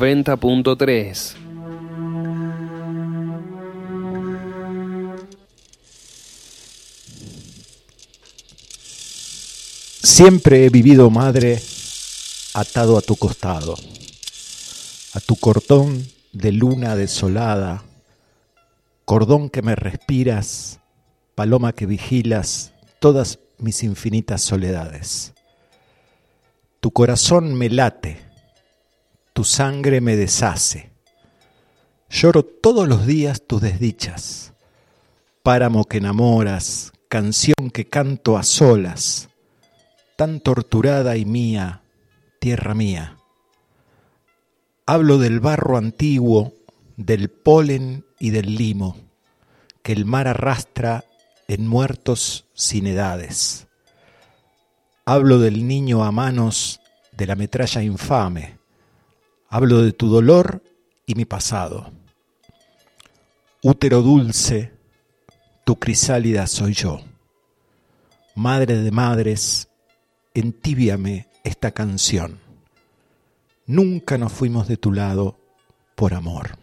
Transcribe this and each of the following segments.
90.3. Siempre he vivido, madre, atado a tu costado, a tu cordón de luna desolada, cordón que me respiras, paloma que vigilas todas mis infinitas soledades. Tu corazón me late, tu sangre me deshace. Lloro todos los días tus desdichas, páramo que enamoras, canción que canto a solas tan torturada y mía, tierra mía. Hablo del barro antiguo, del polen y del limo, que el mar arrastra en muertos sin edades. Hablo del niño a manos de la metralla infame. Hablo de tu dolor y mi pasado. Útero dulce, tu crisálida soy yo. Madre de madres, entíbiame esta canción. Nunca nos fuimos de tu lado por amor.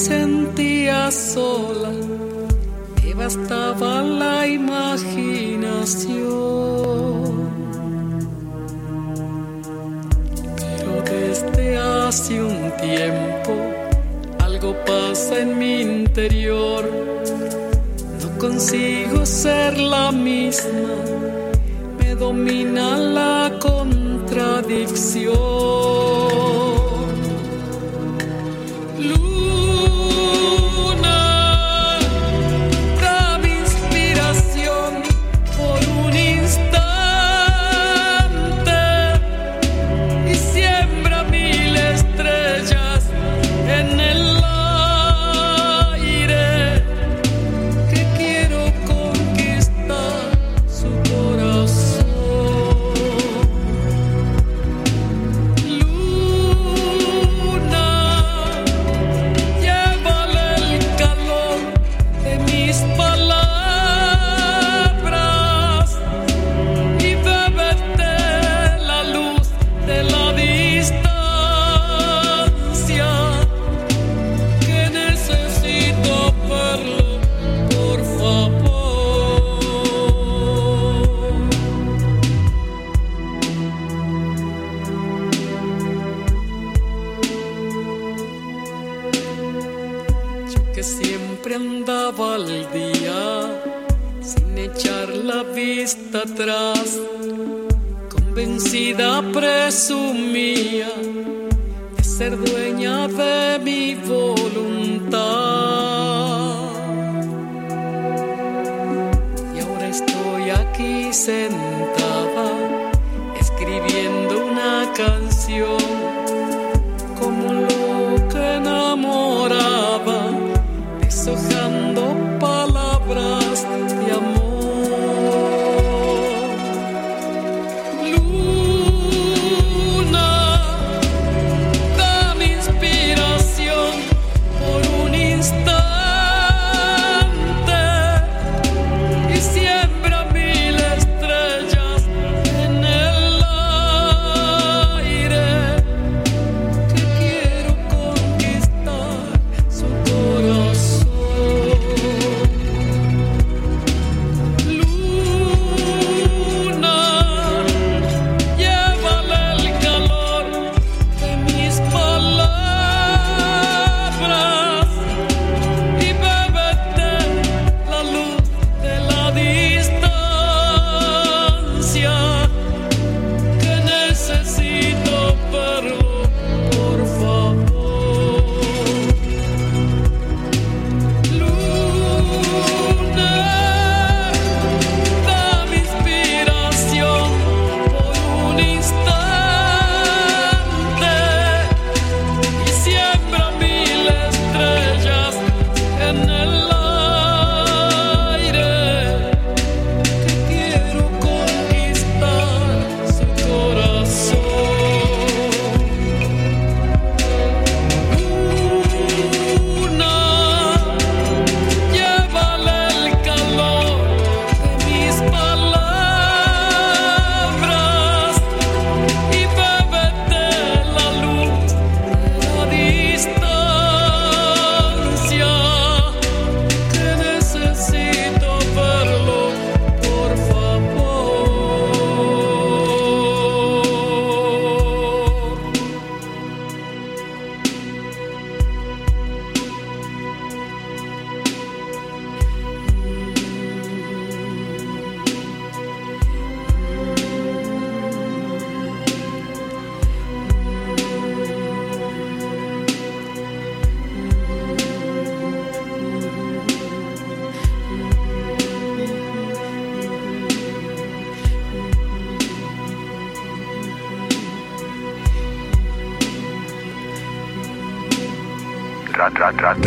Sentía sola, me bastaba la imaginación. Pero desde hace un tiempo algo pasa en mi interior. No consigo ser la misma, me domina la contradicción.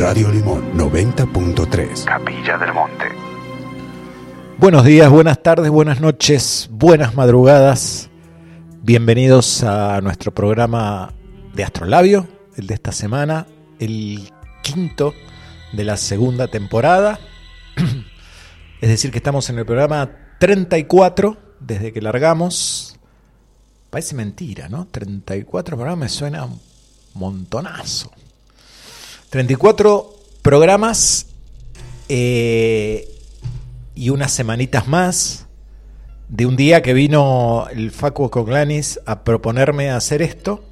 Radio Limón 90.3. Capilla del Monte. Buenos días, buenas tardes, buenas noches, buenas madrugadas. Bienvenidos a nuestro programa de Astrolabio, el de esta semana, el quinto de la segunda temporada. Es decir, que estamos en el programa 34 desde que largamos. Parece mentira, ¿no? 34 programas me suena un montonazo. 34 programas eh, y unas semanitas más de un día que vino el Facuo Coglanis a proponerme hacer esto.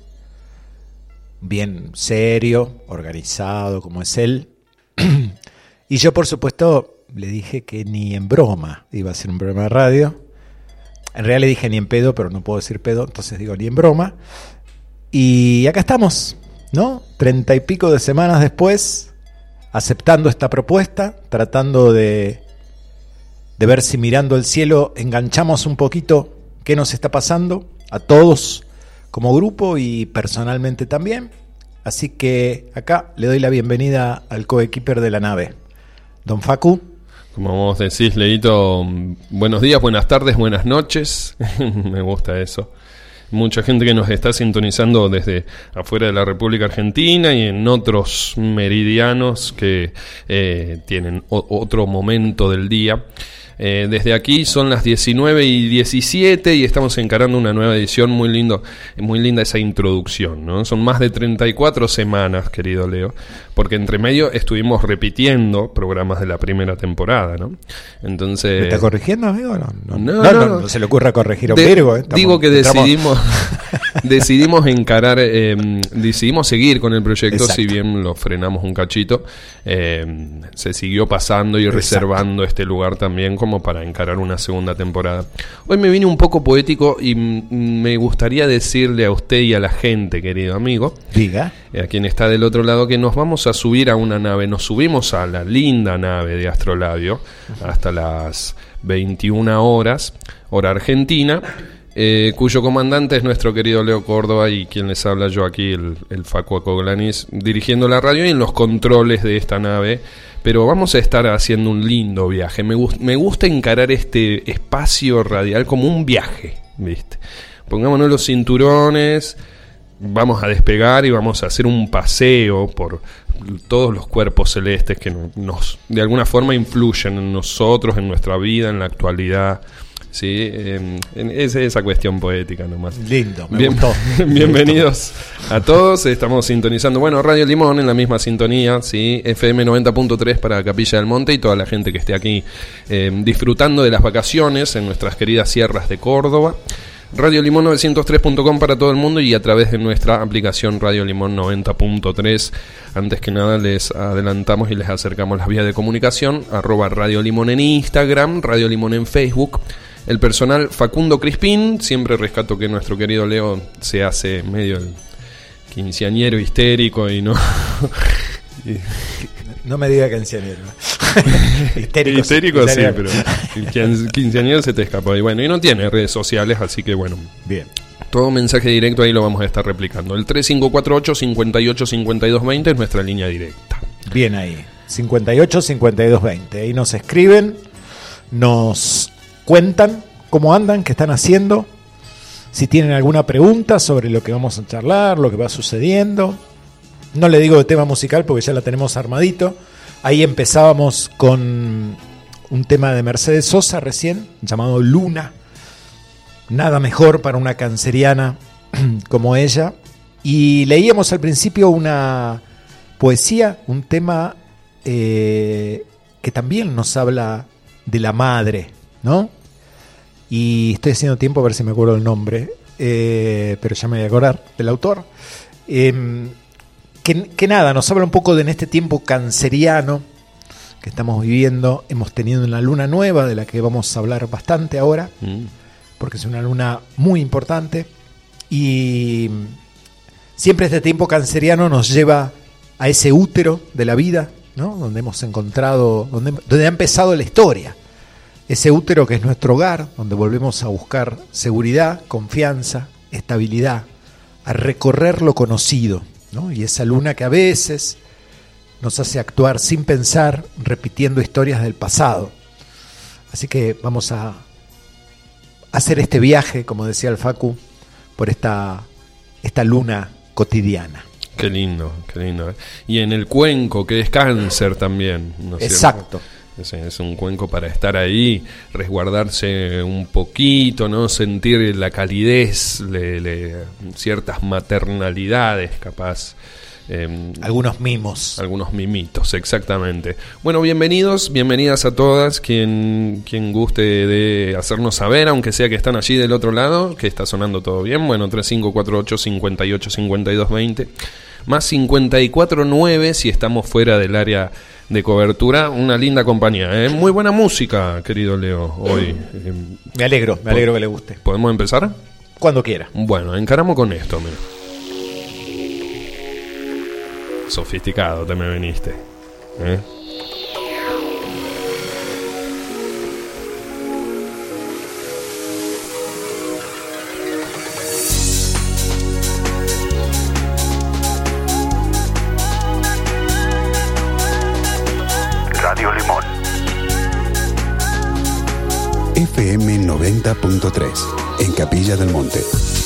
Bien serio, organizado como es él. y yo, por supuesto, le dije que ni en broma iba a ser un programa de radio. En realidad le dije ni en pedo, pero no puedo decir pedo, entonces digo ni en broma. Y acá estamos, ¿no? Treinta y pico de semanas después, aceptando esta propuesta, tratando de, de ver si mirando el cielo enganchamos un poquito qué nos está pasando a todos como grupo y personalmente también. Así que acá le doy la bienvenida al coequiper de la nave, don Facu. Como vos decís, Leito, buenos días, buenas tardes, buenas noches. Me gusta eso. Mucha gente que nos está sintonizando desde afuera de la República Argentina y en otros meridianos que eh, tienen otro momento del día. Eh, desde aquí son las 19 y 17 y estamos encarando una nueva edición muy lindo, muy linda esa introducción, ¿no? Son más de 34 semanas, querido Leo, porque entre medio estuvimos repitiendo programas de la primera temporada, ¿no? Entonces... ¿Me está corrigiendo, amigo? No, no, no, se le ocurra corregir a un Virgo. ¿eh? digo que decidimos, decidimos encarar, eh, decidimos seguir con el proyecto, si bien lo frenamos un cachito, se siguió pasando y reservando este lugar también como para encarar una segunda temporada. Hoy me vine un poco poético y me gustaría decirle a usted y a la gente, querido amigo, diga, a quien está del otro lado, que nos vamos a subir a una nave, nos subimos a la linda nave de Astrolabio hasta las 21 horas, hora argentina. Eh, cuyo comandante es nuestro querido Leo Córdoba y quien les habla yo aquí, el, el Facu Acoglanis, dirigiendo la radio y en los controles de esta nave pero vamos a estar haciendo un lindo viaje. Me, gusta encarar este espacio radial como un viaje, ¿viste? Pongámonos los cinturones, vamos a despegar y vamos a hacer un paseo por todos los cuerpos celestes que nos de alguna forma influyen en nosotros, en nuestra vida, en la actualidad. Sí, eh, es esa cuestión poética nomás. Lindo, me gustó. Bienvenidos a todos. Estamos sintonizando, bueno, Radio Limón en la misma sintonía, sí, FM 90.3 para Capilla del Monte y toda la gente que esté aquí em, disfrutando de las vacaciones en nuestras queridas sierras de Córdoba. Radio Limón 903.com para todo el mundo y a través de nuestra aplicación Radio Limón 90.3. Antes que nada les adelantamos y les acercamos las vías de comunicación, arroba Radio Limón en Instagram, Radio Limón en Facebook el personal Facundo Crispín, siempre rescato que nuestro querido Leo se hace medio el quinceañero histérico y no... no me diga quinceañero. histérico, histérico sí, pero quinceañero se te escapa. Y bueno, y no tiene redes sociales, así que bueno. Bien. Todo mensaje directo ahí lo vamos a estar replicando. El 3548 58 es nuestra línea directa. Bien ahí. 58 5220. Ahí nos escriben, nos cuentan cómo andan, qué están haciendo, si tienen alguna pregunta sobre lo que vamos a charlar, lo que va sucediendo. No le digo de tema musical porque ya la tenemos armadito. Ahí empezábamos con un tema de Mercedes Sosa recién, llamado Luna. Nada mejor para una canceriana como ella. Y leíamos al principio una poesía, un tema eh, que también nos habla de la madre, ¿no? Y estoy haciendo tiempo a ver si me acuerdo el nombre, eh, pero ya me voy a acordar del autor. Em, que, nada, nos habla un poco de en este tiempo canceriano que estamos viviendo. Hemos tenido una luna nueva de la que vamos a hablar bastante ahora, mm. porque es una luna muy importante. Y siempre este tiempo canceriano nos lleva a ese útero de la vida, ¿no? donde hemos encontrado, donde, donde ha empezado la historia ese útero que es nuestro hogar, donde volvemos a buscar seguridad, confianza, estabilidad, a recorrer lo conocido, ¿no? Y esa luna que a veces nos hace actuar sin pensar, repitiendo historias del pasado. Así que vamos a hacer este viaje, como decía el Facu, por esta, esta luna cotidiana. Qué lindo, qué lindo. ¿eh? Y en el cuenco, que es cáncer también. ¿no Exacto. Es, es un cuenco para estar ahí, resguardarse un poquito, no sentir la calidez, le- le- ciertas maternalidades, capaz. em, Algunos mimos. algunos mimitos, exactamente. Bueno, bienvenidos, bienvenidas a todas. Quien, quien guste de hacernos saber, aunque sea que están allí del otro lado, que está sonando todo bien. Bueno, 3548 58 52 20 más 549 si estamos fuera del área de cobertura. Una linda compañía, ¿eh? Muy buena música, querido Leo, hoy. Me alegro, me alegro que le guste. ¿Podemos empezar? Cuando quiera. Bueno, encaramos con esto, mira. Sofisticado te me viniste. ¿eh? 90.3 en Capilla del Monte.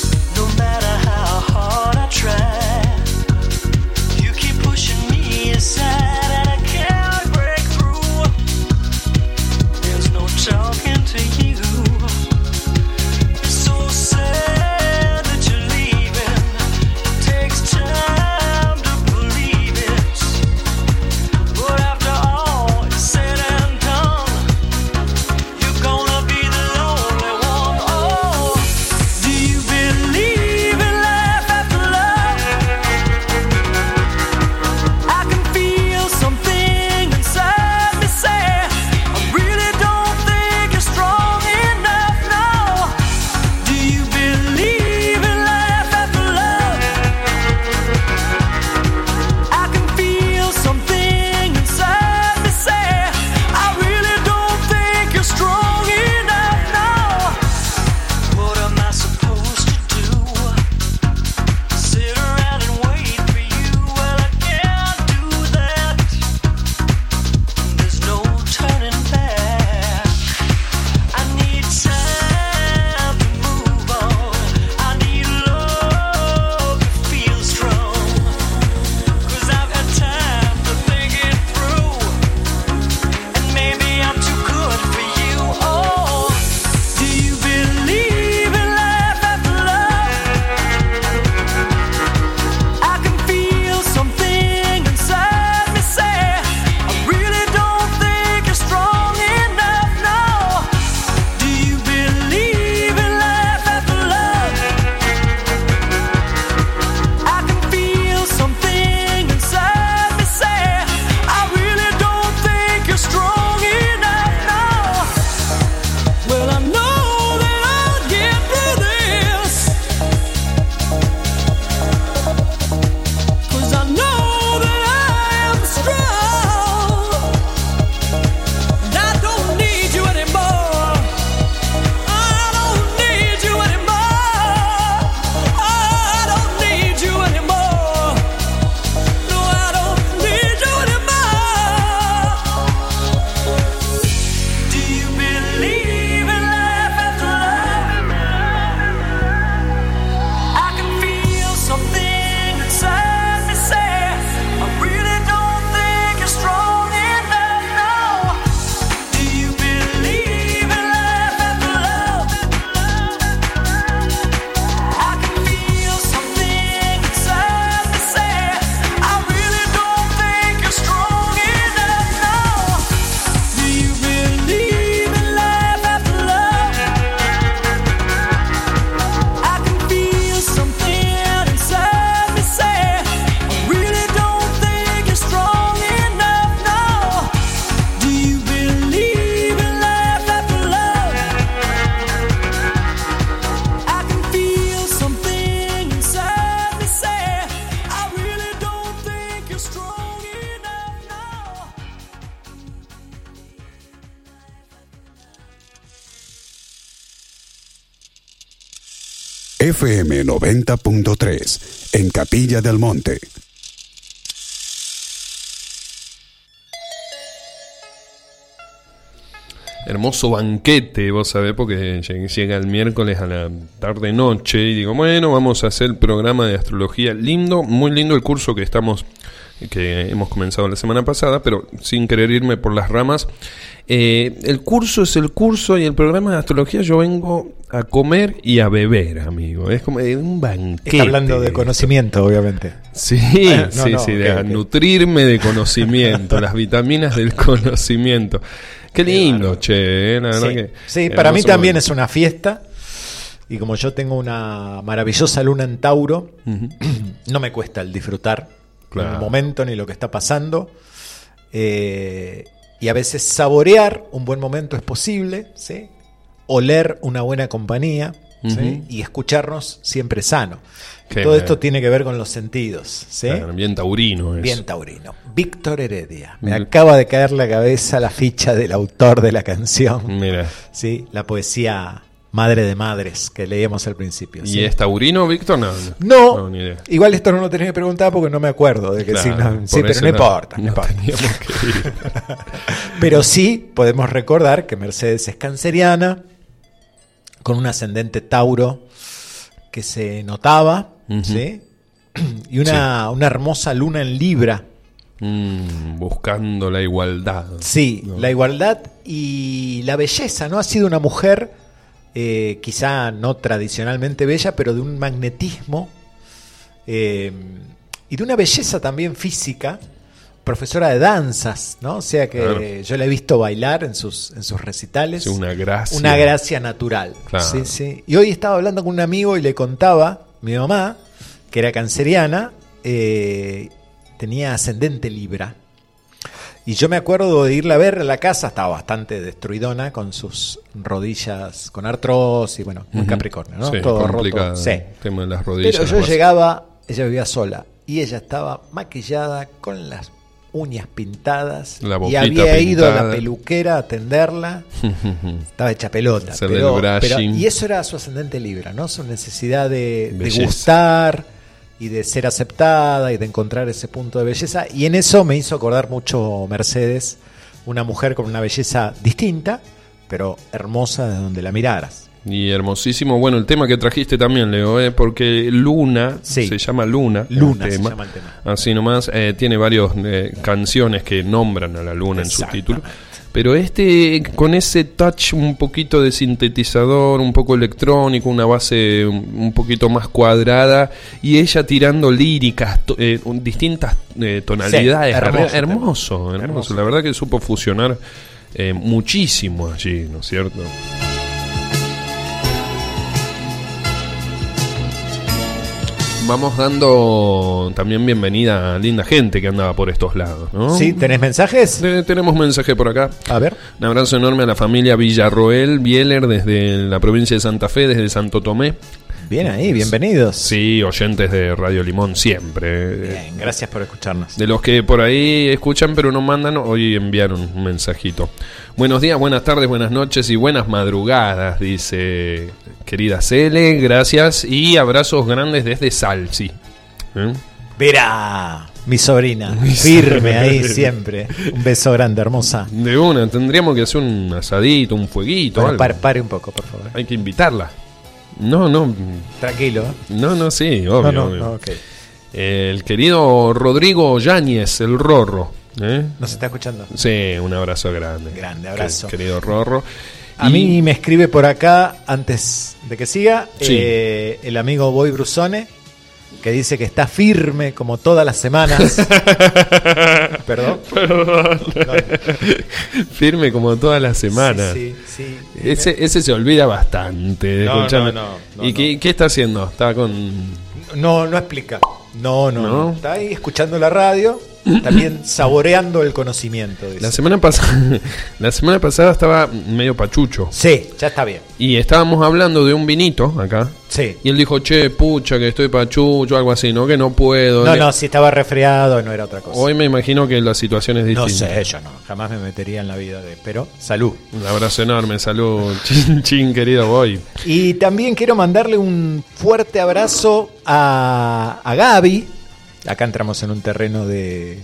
FM 90.3 en Capilla del Monte. Hermoso banquete, vos sabés, porque llega el miércoles a la tarde-noche y digo, bueno, vamos a hacer el programa de astrología. Lindo, muy lindo el curso que estamos que hemos comenzado la semana pasada, pero sin querer irme por las ramas, eh, el curso es el curso y el programa de astrología yo vengo a comer y a beber, amigo. Es como eh, un banquete. Está hablando de conocimiento, obviamente. Sí, Ah, no, sí, no, sí, de nutrirme de conocimiento, las vitaminas del conocimiento. Qué lindo, che, eh, la Sí, que. Sí, para mí también momento. es una fiesta. Y como yo tengo una maravillosa luna en Tauro, no me cuesta el disfrutar Claro. el momento ni lo que está pasando. Eh, y a veces saborear un buen momento es posible, ¿sí? Oler una buena compañía y escucharnos siempre sano. Qué Todo esto tiene que ver con los sentidos. ¿sí? Claro, bien taurino es. Bien taurino. Víctor Heredia. Me acaba de caer la cabeza la ficha del autor de la canción. Mira. Sí, la poesía Madre de Madres que leíamos al principio. ¿Y es taurino, Víctor? No, No, ni idea. igual esto no lo tenés que preguntar porque no me acuerdo de qué Claro, signo. Sí, pero no importa, no no importa. que ir. Pero sí podemos recordar que Mercedes es canceriana, con un ascendente Tauro que se notaba. ¿sí? y una, una hermosa luna en Libra. Mm, buscando la igualdad. Sí, No. la igualdad y la belleza, ¿no? Ha sido una mujer, eh, quizá no tradicionalmente bella, pero de un magnetismo eh, y de una belleza también física, profesora de danzas, ¿no? O sea que Claro. yo la he visto bailar en sus, en sus recitales. Sí, una gracia. Una gracia natural. Claro. Sí, sí. Y hoy estaba hablando con un amigo y le contaba, mi mamá, que era canceriana, eh, tenía ascendente Libra. Y yo me acuerdo de irla a ver la casa, estaba bastante destruidona con sus rodillas con artrosis, bueno, muy Ujú. Capricornio, ¿no? Sí, Todo roto. Sí. el tema de las rodillas. Pero yo llegaba, ella vivía sola, y ella estaba maquillada con las uñas pintadas La y había ido a la peluquera a atenderla estaba hecha pelota. Pero, pero- y eso era su ascendente Libra, ¿no? Su necesidad de, gustar y de ser aceptada y de encontrar ese punto de belleza. Y en eso me hizo acordar mucho Mercedes, una mujer con una belleza distinta, pero hermosa de donde la miraras. Y hermosísimo. Bueno, el tema que trajiste también, Leo, ¿eh? porque Luna, Sí. se llama Luna. el Luna se llama el tema. Así nomás, eh, tiene varias canciones que nombran a la Luna en su título. Pero este, con ese touch un poquito de sintetizador, un poco electrónico, una base un poquito más cuadrada, y ella tirando líricas, to- eh, distintas eh, tonalidades. Sí, hermoso hermoso, hermoso. Hermoso. La verdad que supo fusionar eh, muchísimo allí, ¿no es cierto? Vamos dando también bienvenida a linda gente que andaba por estos lados, ¿no? ¿Sí? ¿Tenés mensajes? Tenemos mensaje por acá. A ver. Un abrazo enorme a la familia Villarroel Bieler desde la provincia de Santa Fe, desde Santo Tomé. Bien ahí, bienvenidos. Sí, oyentes de Radio Limón siempre. Bien, gracias por escucharnos. De los que por ahí escuchan pero no mandan, hoy enviaron un mensajito. Buenos días, buenas tardes, buenas noches y buenas madrugadas, dice querida Cele, gracias y abrazos grandes desde Salsi. ¿Eh? Verá, mi sobrina, firme ahí siempre. Un beso grande, hermosa. De una, tendríamos que hacer un asadito, un fueguito, Bueno, algo. pare, pare un poco, por favor. Hay que invitarla. No, no, Tranquilo. ¿eh? no, no, sí, obvio. No, no, obvio. no, ok. El querido Rodrigo Yáñez, el Rorro. ¿eh? ¿Nos está escuchando? Sí, un abrazo grande. Grande abrazo. Que- Querido Rorro. A Y- mí me escribe por acá, antes de que siga, Sí. eh, el amigo Boy Brusone, que dice que está firme como todas las semanas. ¿Perdón? Firme como todas las semanas. Sí, sí, sí. Ese, ese se olvida bastante. de No, no, no, no, ¿Y no. Qué, qué está haciendo? Está con. No, no explica. No, ¿No? no. Está ahí escuchando la radio, también saboreando el conocimiento. La semana pasada, la semana pasada estaba medio pachucho Sí, ya está bien. y estábamos hablando de un vinito acá Sí. y él dijo, che, pucha, que estoy pachucho, algo así, ¿no? Que no puedo. No, no, si estaba resfriado no era otra cosa. Hoy me imagino que la situación es no distinta. sé, yo no, jamás me metería en la vida de... Pero, salud. Un abrazo enorme, salud, chin, chin, querido boy. Y también quiero mandarle un fuerte abrazo a, a Gaby. Acá entramos en un terreno de,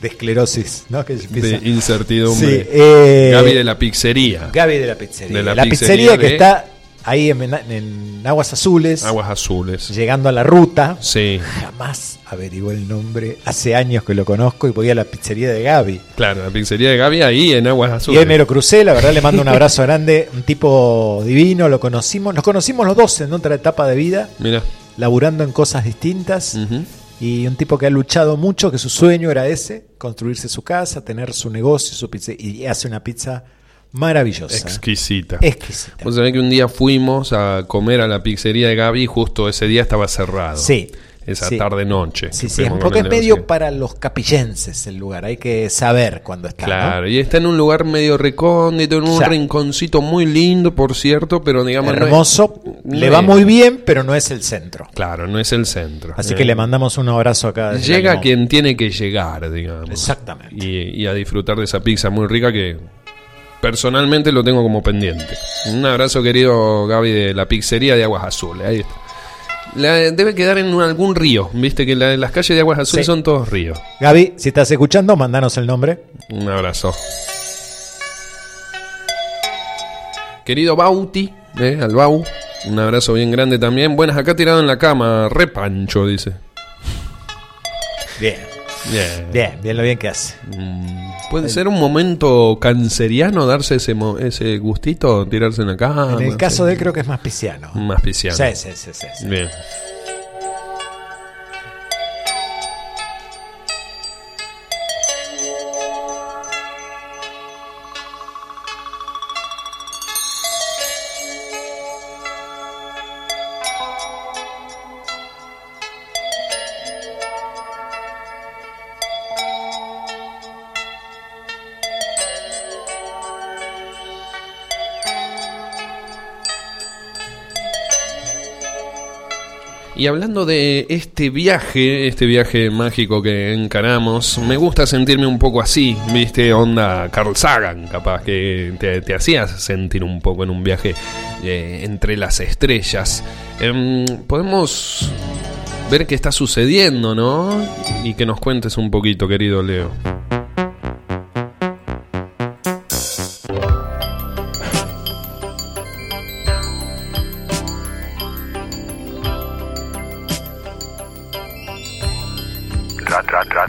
de esclerosis, ¿no? Que de incertidumbre. Sí, eh, Gaby de la pizzería. Gaby de la pizzería. De la la, pizzería pizzería, que de- está ahí en, en Aguas Azules, Aguas azules. llegando a la ruta. Sí, Jamás averigué el nombre. Hace años que lo conozco y voy a la pizzería de Gaby. claro, la pizzería de Gaby ahí en Aguas Y azules. hoy me lo crucé, la verdad le mando un abrazo grande. Un tipo divino, lo conocimos. Nos conocimos los dos en otra etapa de vida, Mira. laburando en cosas distintas. Ujú. Y un tipo que ha luchado mucho, que su sueño era ese, construirse su casa, tener su negocio, su pizza, y hace una pizza maravillosa. Exquisita. Exquisita. Vos sabés que un día fuimos a comer a la pizzería de Gaby y justo ese día estaba cerrado. Sí. Esa sí. tarde-noche. Sí, sí, porque es medio negocio. para los capillenses el lugar, hay que saber cuándo está. ¿no? Claro, y está en un lugar medio recóndito, en un Ya. rinconcito muy lindo, por cierto, pero digamos... no es- Hermoso, no le es- va muy bien, pero no es el centro. Claro, no es el centro. Así Eh, que le mandamos un abrazo acá. Llega Limón. quien tiene que llegar, digamos. Exactamente. Y, y a disfrutar de esa pizza muy rica que personalmente lo tengo como pendiente. Un abrazo querido Gaby de la pizzería de Aguas Azules. Ahí está. La- debe quedar en algún río, viste que la- las calles de Aguas Azules Sí. son todos ríos. Gaby, si estás escuchando, mandanos el nombre. Un abrazo. Querido Bauti, eh, al Bau, un abrazo bien grande también. Buenas, acá tirado en la cama, repancho, dice. Bien, Bien. bien, bien lo bien que hace. Mm, Puede ser un momento canceriano darse ese, mo- ese gustito, tirarse en la cama. en el caso de él creo que es más pisciano. Más pisciano. Sí, sí, sí, sí, sí. Bien. Y hablando de este viaje, este viaje mágico que encaramos, me gusta sentirme un poco así, viste, onda Carl Sagan, capaz que te, hacías sentir un poco en un viaje eh, entre las estrellas. Em, podemos ver qué está sucediendo, ¿no? Y que nos cuentes un poquito, querido Leo.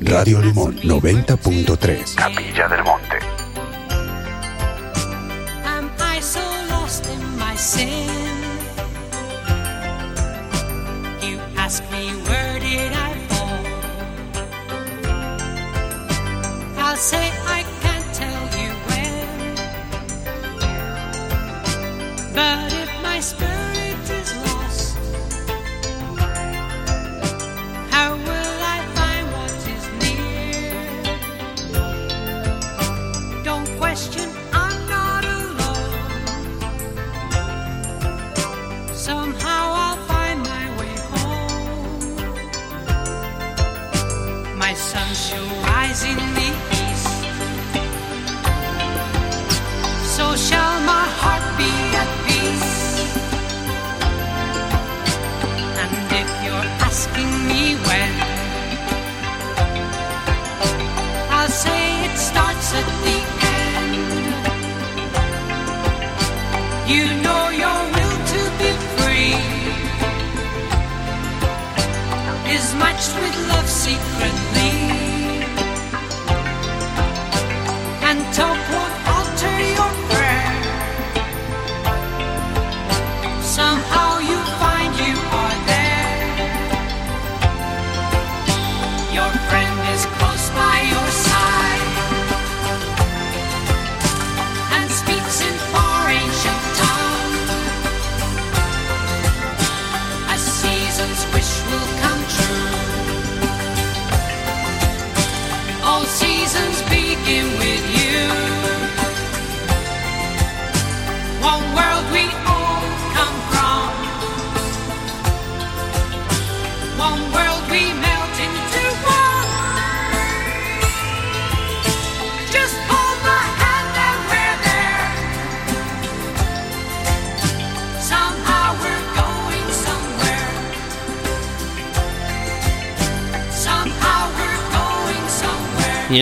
Radio Limón 90.3. Capilla del Monte. Am I so lost in my sin? You ask me where did I fall? I'll say I can't tell you when. But if my spirit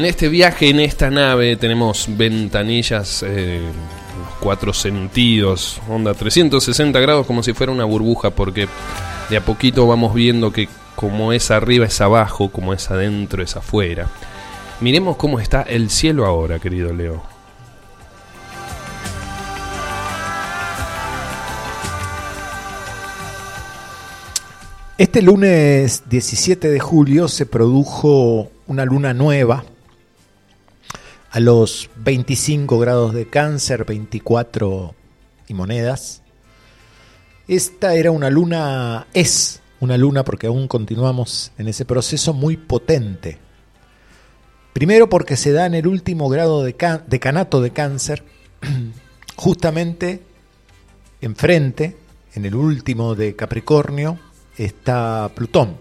en este viaje, en esta nave, tenemos ventanillas, eh, los cuatro sentidos, onda 360 grados, como si fuera una burbuja, porque de a poquito vamos viendo que como es arriba es abajo, como es adentro es afuera. Miremos cómo está el cielo ahora, querido Leo. Este lunes 17 de julio se produjo una luna nueva a los 25 grados de cáncer, 24 y monedas. Esta era una luna, es una luna porque aún continuamos en ese proceso muy potente. Primero porque se da en el último grado de can- decanato de cáncer, justamente enfrente, en el último de Capricornio, está Plutón,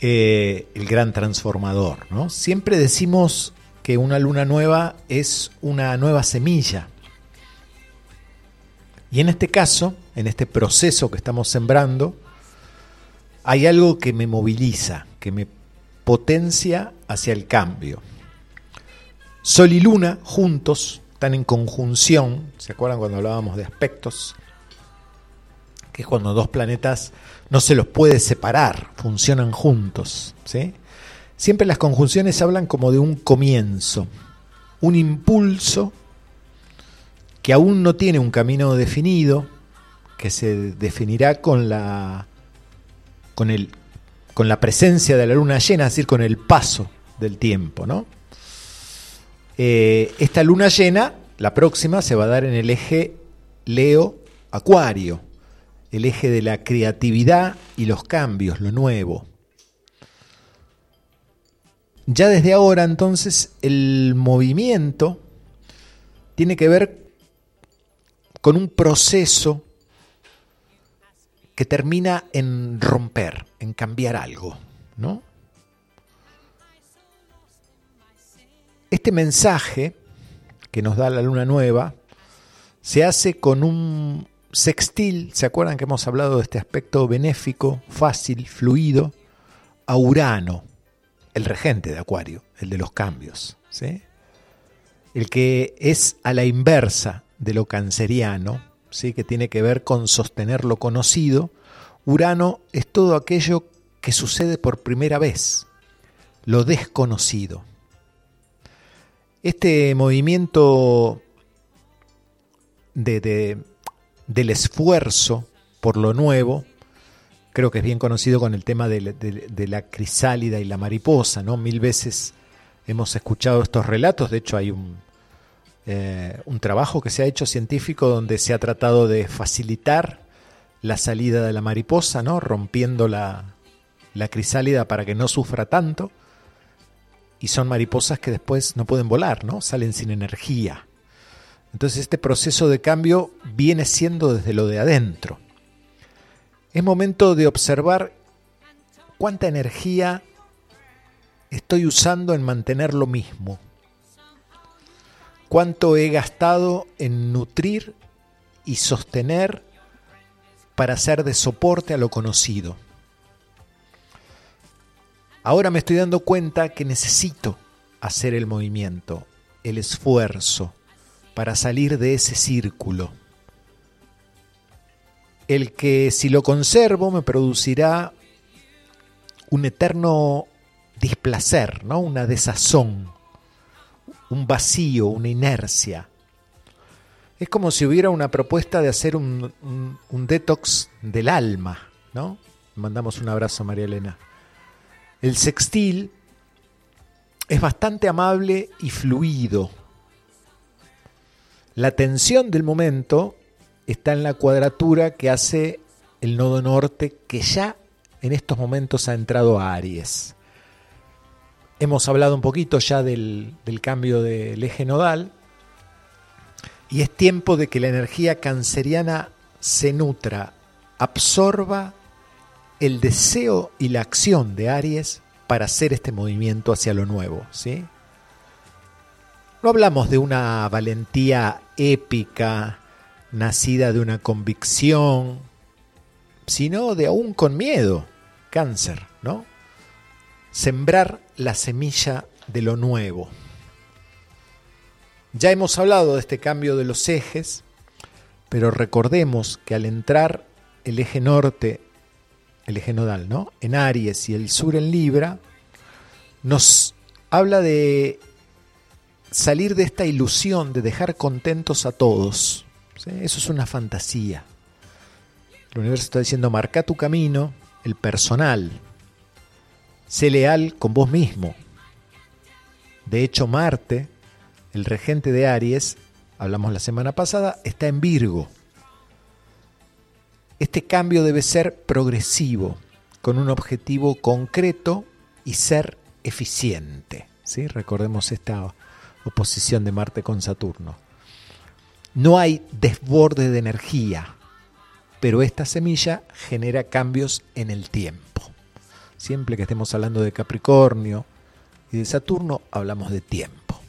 eh, el gran transformador. ¿no? Siempre decimos que una luna nueva es una nueva semilla. Y en este caso, en este proceso que estamos sembrando, hay algo que me moviliza, que me potencia hacia el cambio. Sol y luna juntos, están en conjunción, ¿se acuerdan cuando hablábamos de aspectos? Que es cuando dos planetas no se los puede separar, funcionan juntos. ¿sí? Siempre las conjunciones hablan como de un comienzo, un impulso que aún no tiene un camino definido, que se definirá con la, con el, con la presencia de la luna llena, es decir, con el paso del tiempo. ¿no? Eh, esta luna llena, la próxima, se va a dar en el eje Leo-Acuario, el eje de la creatividad y los cambios, lo nuevo. Ya desde ahora entonces el movimiento tiene que ver con un proceso que termina en romper, en cambiar algo, ¿no? Este mensaje que nos da la luna nueva se hace con un sextil, ¿se acuerdan que hemos hablado de este aspecto benéfico, fácil, fluido, a Urano, el regente de Acuario, el de los cambios, ¿sí? El que es a la inversa de lo canceriano, ¿sí? que tiene que ver con sostener lo conocido. Urano es todo aquello que sucede por primera vez, lo desconocido. Este movimiento de, de- del esfuerzo por lo nuevo, creo que es bien conocido con el tema de, la- crisálida y la mariposa, ¿no? Mil veces hemos escuchado estos relatos, de hecho hay un, eh, un trabajo que se ha hecho científico donde se ha tratado de facilitar la salida de la mariposa, ¿no? Rompiendo la, la crisálida para que no sufra tanto. Y son mariposas que después no pueden volar, ¿no? Salen sin energía. Entonces este proceso de cambio viene siendo desde lo de adentro. Es momento de observar cuánta energía estoy usando en mantener lo mismo. Cuánto he gastado en nutrir y sostener para ser de soporte a lo conocido. Ahora me estoy dando cuenta que necesito hacer el movimiento, el esfuerzo, para salir de ese círculo. El que si lo conservo me producirá un eterno displacer, ¿no? una desazón, un vacío, una inercia. Es como si hubiera una propuesta de hacer un, un- detox del alma, ¿no? Mandamos un abrazo a María Elena. El sextil es bastante amable y fluido. La tensión del momento está en la cuadratura que hace el nodo norte que ya en estos momentos ha entrado a Aries. Hemos hablado un poquito ya del, del cambio del eje nodal y es tiempo de que la energía canceriana se nutra, absorba el deseo y la acción de Aries para hacer este movimiento hacia lo nuevo, ¿sí? No hablamos de una valentía épica, nacida de una convicción, sino de aún con miedo, cáncer, ¿no? sembrar la semilla de lo nuevo. Ya hemos hablado de este cambio de los ejes, pero recordemos que al entrar el eje norte, el eje nodal, ¿no? En Aries y el sur en Libra, nos habla de salir de esta ilusión de dejar contentos a todos. Eso es una fantasía. El universo está diciendo, marca tu camino, el personal. Sé leal con vos mismo. De hecho, Marte, el regente de Aries, hablamos la semana pasada, está en Virgo. Este cambio debe ser progresivo, con un objetivo concreto y ser eficiente. ¿sí? Recordemos esta oposición de Marte con Saturno. No hay desborde de energía, pero esta semilla genera cambios en el tiempo. Siempre que estemos hablando de Capricornio y de Saturno, hablamos de tiempo.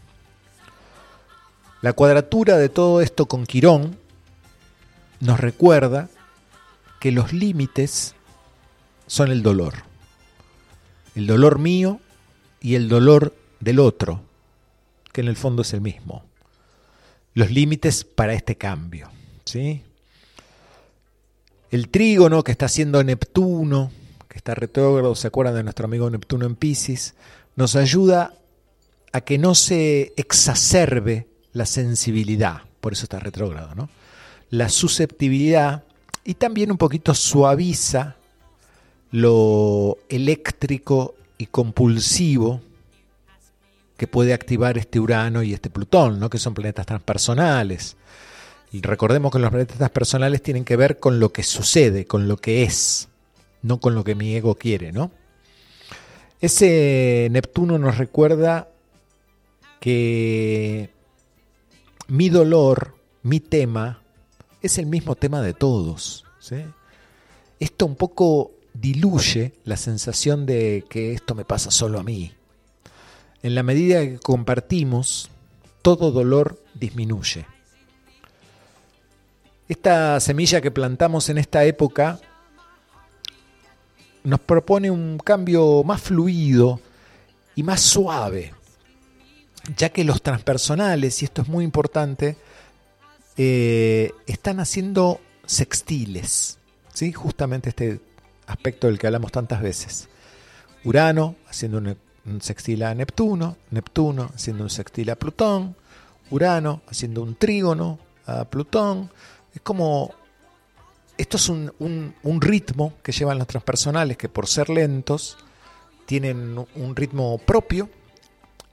La cuadratura de todo esto con Quirón nos recuerda que los límites son el dolor. El dolor mío y el dolor del otro, que en el fondo es el mismo. Los límites para este cambio. ¿sí? El trígono que está haciendo Neptuno, que está retrógrado, ¿se acuerdan de nuestro amigo Neptuno en Pisces? Nos ayuda a que no se exacerbe la sensibilidad, por eso está retrógrado, ¿no? La susceptibilidad y también un poquito suaviza lo eléctrico y compulsivo que puede activar este Urano y este Plutón, ¿no? que son planetas transpersonales. Recordemos que los planetas transpersonales tienen que ver con lo que sucede, con lo que es, no con lo que mi ego quiere, ¿no? Ese Neptuno nos recuerda que mi dolor, mi tema, es el mismo tema de todos. Esto un poco diluye la sensación de que esto me pasa solo a mí. En la medida que compartimos, todo dolor disminuye. Esta semilla que plantamos en esta época nos propone un cambio más fluido y más suave, ya que los transpersonales, y esto es muy importante, eh, están haciendo sextiles, ¿sí? justamente este aspecto del que hablamos tantas veces. Urano haciendo un, un sextil a Neptuno, Neptuno haciendo un sextil a Plutón, Urano haciendo un trígono a Plutón. Es como, esto es un, un- ritmo que llevan los transpersonales que por ser lentos tienen un ritmo propio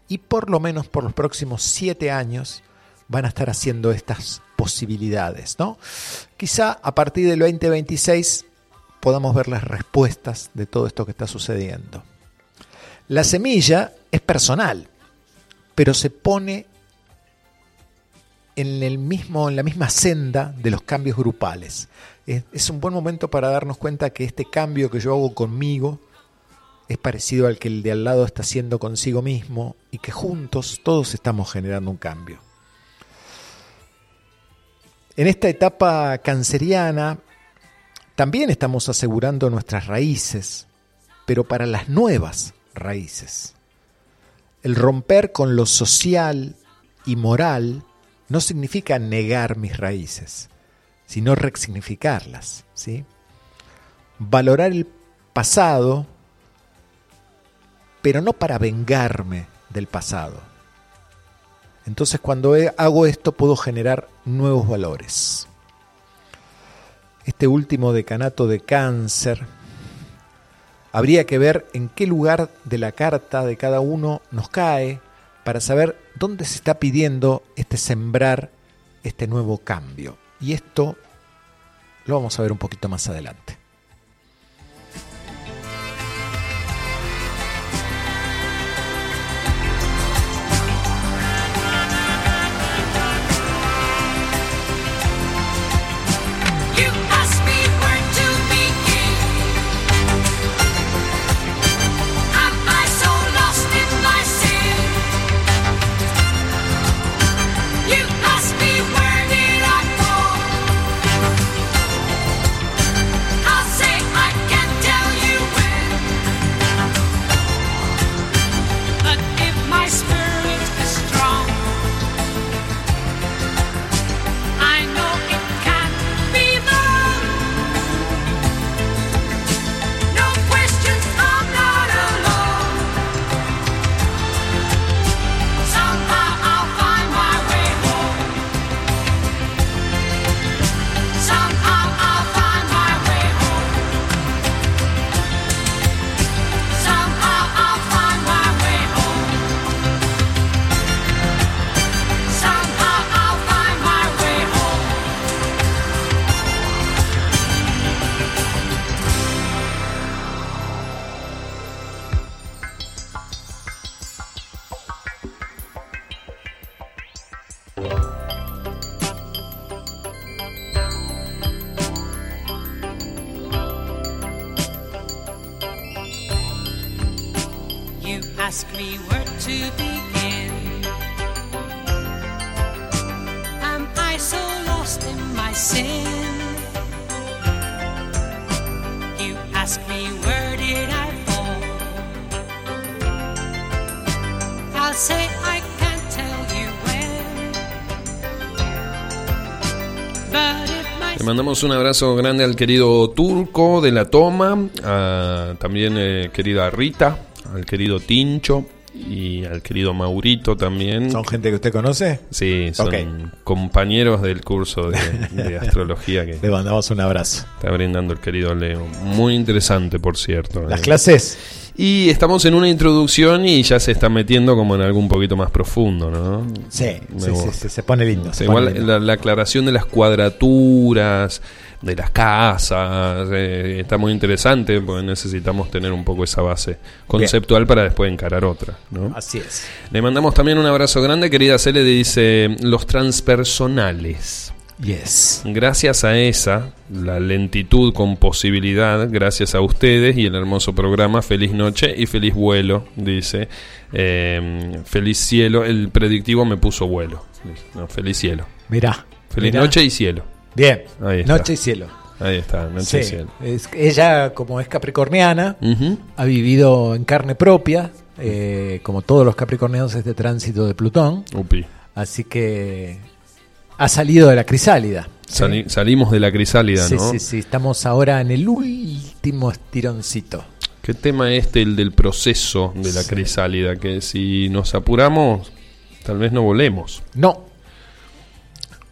y por lo menos por los próximos siete años van a estar haciendo estas posibilidades, ¿no? Quizá a partir del 2026 podamos ver las respuestas de todo esto que está sucediendo. La semilla es personal, pero se pone en, el mismo, en la misma senda de los cambios grupales. Es, es un buen momento para darnos cuenta que este cambio que yo hago conmigo es parecido al que el de al lado está haciendo consigo mismo y que juntos todos estamos generando un cambio. En esta etapa canceriana también estamos asegurando nuestras raíces, pero para las nuevas raíces. El romper con lo social y moral no significa negar mis raíces, sino resignificarlas. ¿sí? Valorar el pasado, pero no para vengarme del pasado. Entonces cuando hago esto puedo generar nuevos valores. Este último decanato de cáncer, habría que ver en qué lugar de la carta de cada uno nos cae para saber dónde se está pidiendo este sembrar este nuevo cambio. Y esto lo vamos a ver un poquito más adelante. Un abrazo grande al querido Turco de la Toma, a también eh, querida Rita, al querido Tincho y al querido Maurito también. ¿Son gente que usted conoce? Sí, son compañeros del curso de, de astrología que Le mandamos un abrazo. está brindando el querido Leo. Muy interesante, por cierto. Las Eh, clases, Y estamos en una introducción y ya se está metiendo como en algo un poquito más profundo, ¿no? sí, sí, sí, se pone lindo. Pone igual lindo. la, la aclaración de las cuadraturas, de las casas, eh, está muy interesante porque necesitamos tener un poco esa base conceptual para después encarar otra. ¿no? Así es. Le mandamos también un abrazo grande, querida Cele, dice los transpersonales. Yes. Gracias a esa, la lentitud con posibilidad, gracias a ustedes y el hermoso programa, feliz noche y feliz vuelo, dice. Eh, feliz cielo, el predictivo me puso vuelo. No, feliz cielo. Mirá. Feliz mirá. noche y cielo. Bien. Noche y cielo. Ahí está, noche Sí. y cielo. Es- ella, como es capricorniana, ha vivido en carne propia, eh, como todos los capricornianos, este tránsito de Plutón. Upi. Así que ha salido de la crisálida. ¿sí? Sali- salimos de la crisálida, sí, ¿no? sí, sí. Estamos ahora en el último estironcito. ¿Qué tema este, el del proceso de la crisálida? Que si nos apuramos, tal vez no volemos. No.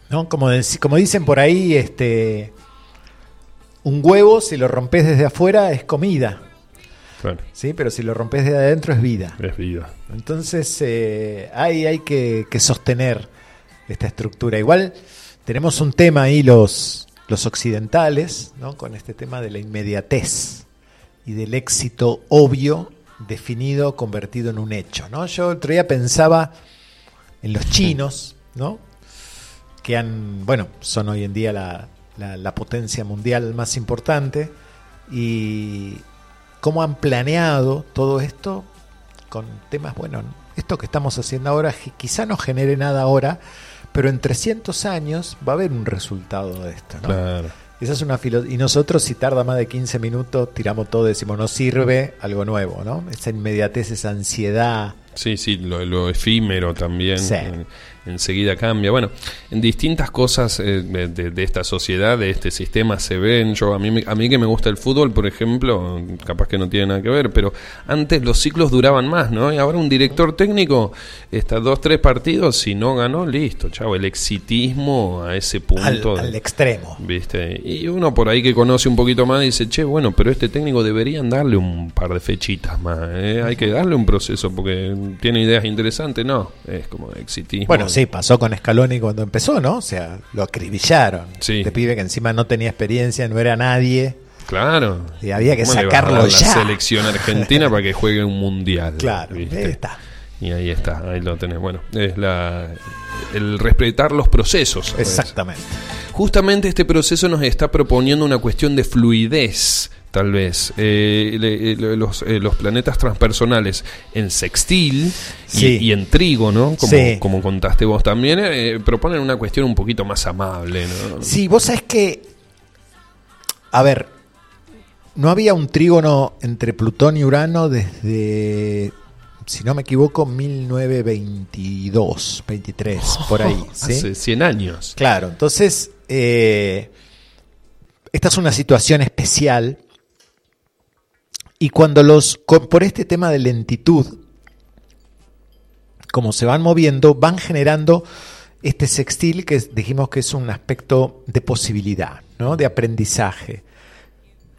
No, como, como dicen por ahí, este un huevo, si lo rompes desde afuera, es comida. Claro, ¿sí? Pero si lo rompes desde adentro, es vida. es vida. Entonces, eh, hay, hay que, que sostener esta estructura. Igual tenemos un tema ahí, los, los occidentales, ¿no? con este tema de la inmediatez y del éxito obvio, definido, convertido en un hecho. ¿no? Yo otro día pensaba en los chinos, ¿no? que han, bueno, son hoy en día la, la- la potencia mundial más importante, y cómo han planeado todo esto con temas, bueno, esto que estamos haciendo ahora quizá no genere nada ahora, pero en 300 años va a haber un resultado de esto, ¿no? Claro. Esa es una filo y nosotros si tarda más de 15 minutos tiramos todo, decimos no sirve, algo nuevo, ¿no? Esa inmediatez, esa ansiedad. Sí, sí, lo, lo efímero también Sí. En- enseguida cambia. Bueno, en distintas cosas eh, de, de- de esta sociedad, de este sistema, se ven. Yo a mí, a mí que me gusta el fútbol, por ejemplo, capaz que no tiene nada que ver, pero antes los ciclos duraban más, ¿no? Y ahora un director técnico está dos, tres partidos, si no ganó, listo, chavo. El exitismo a ese punto. al extremo. ¿Viste? Y uno por ahí que conoce un poquito más dice, che, bueno, pero este técnico deberían darle un par de fechitas más. ¿eh? Hay que darle un proceso porque tiene ideas interesantes. No, es como exitismo. Bueno, sí, pasó con Scaloni cuando empezó, ¿no? O sea, lo acribillaron. Sí. Este pibe que encima no tenía experiencia, no era nadie. Claro. Y había que ¿Cómo le vas a sacarlo dar la ya? selección argentina para que juegue un mundial. Claro, ¿viste? ahí está. Y ahí está, ahí lo tenés. Bueno, es la el respetar los procesos. pues. Exactamente. Justamente este proceso nos está proponiendo una cuestión de fluidez, tal vez. Eh, le- le- los, eh, los planetas transpersonales en sextil y, Sí. y en trígono, como, Sí. como contaste vos también, eh, proponen una cuestión un poquito más amable. ¿no? Sí, vos sabés que. A ver, no había un trígono entre Plutón y Urano desde, si no me equivoco, 1922, 23, por ahí. ¿sí? Hace 100 años. Claro, entonces, eh, esta es una situación especial. Y cuando los, por este tema de lentitud, como se van moviendo, van generando este sextil que dijimos que es un aspecto de posibilidad, ¿no? de aprendizaje,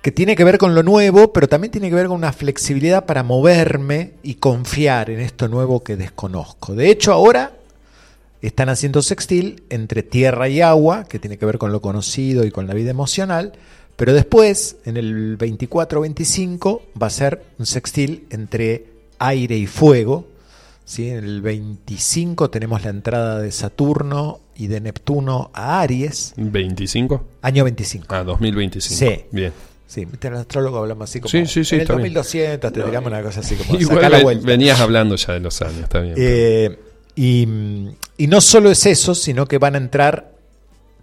que tiene que ver con lo nuevo, pero también tiene que ver con una flexibilidad para moverme y confiar en esto nuevo que desconozco. De hecho, ahora están haciendo sextil entre tierra y agua, que tiene que ver con lo conocido y con la vida emocional, pero después, en el 24-25, va a ser un sextil entre aire y fuego. ¿sí? En el 25 tenemos la entrada de Saturno y de Neptuno a Aries, ¿25? año 25. Ah, 2025. Sí. Bien. Sí, viste, el astrólogo hablamos así como. Sí, sí, sí, En el está bien. 2200 te tiramos una cosa así como. Igual saca la vuelta. venías hablando ya de los años, está bien. Eh, y, y no solo es eso, sino que van a entrar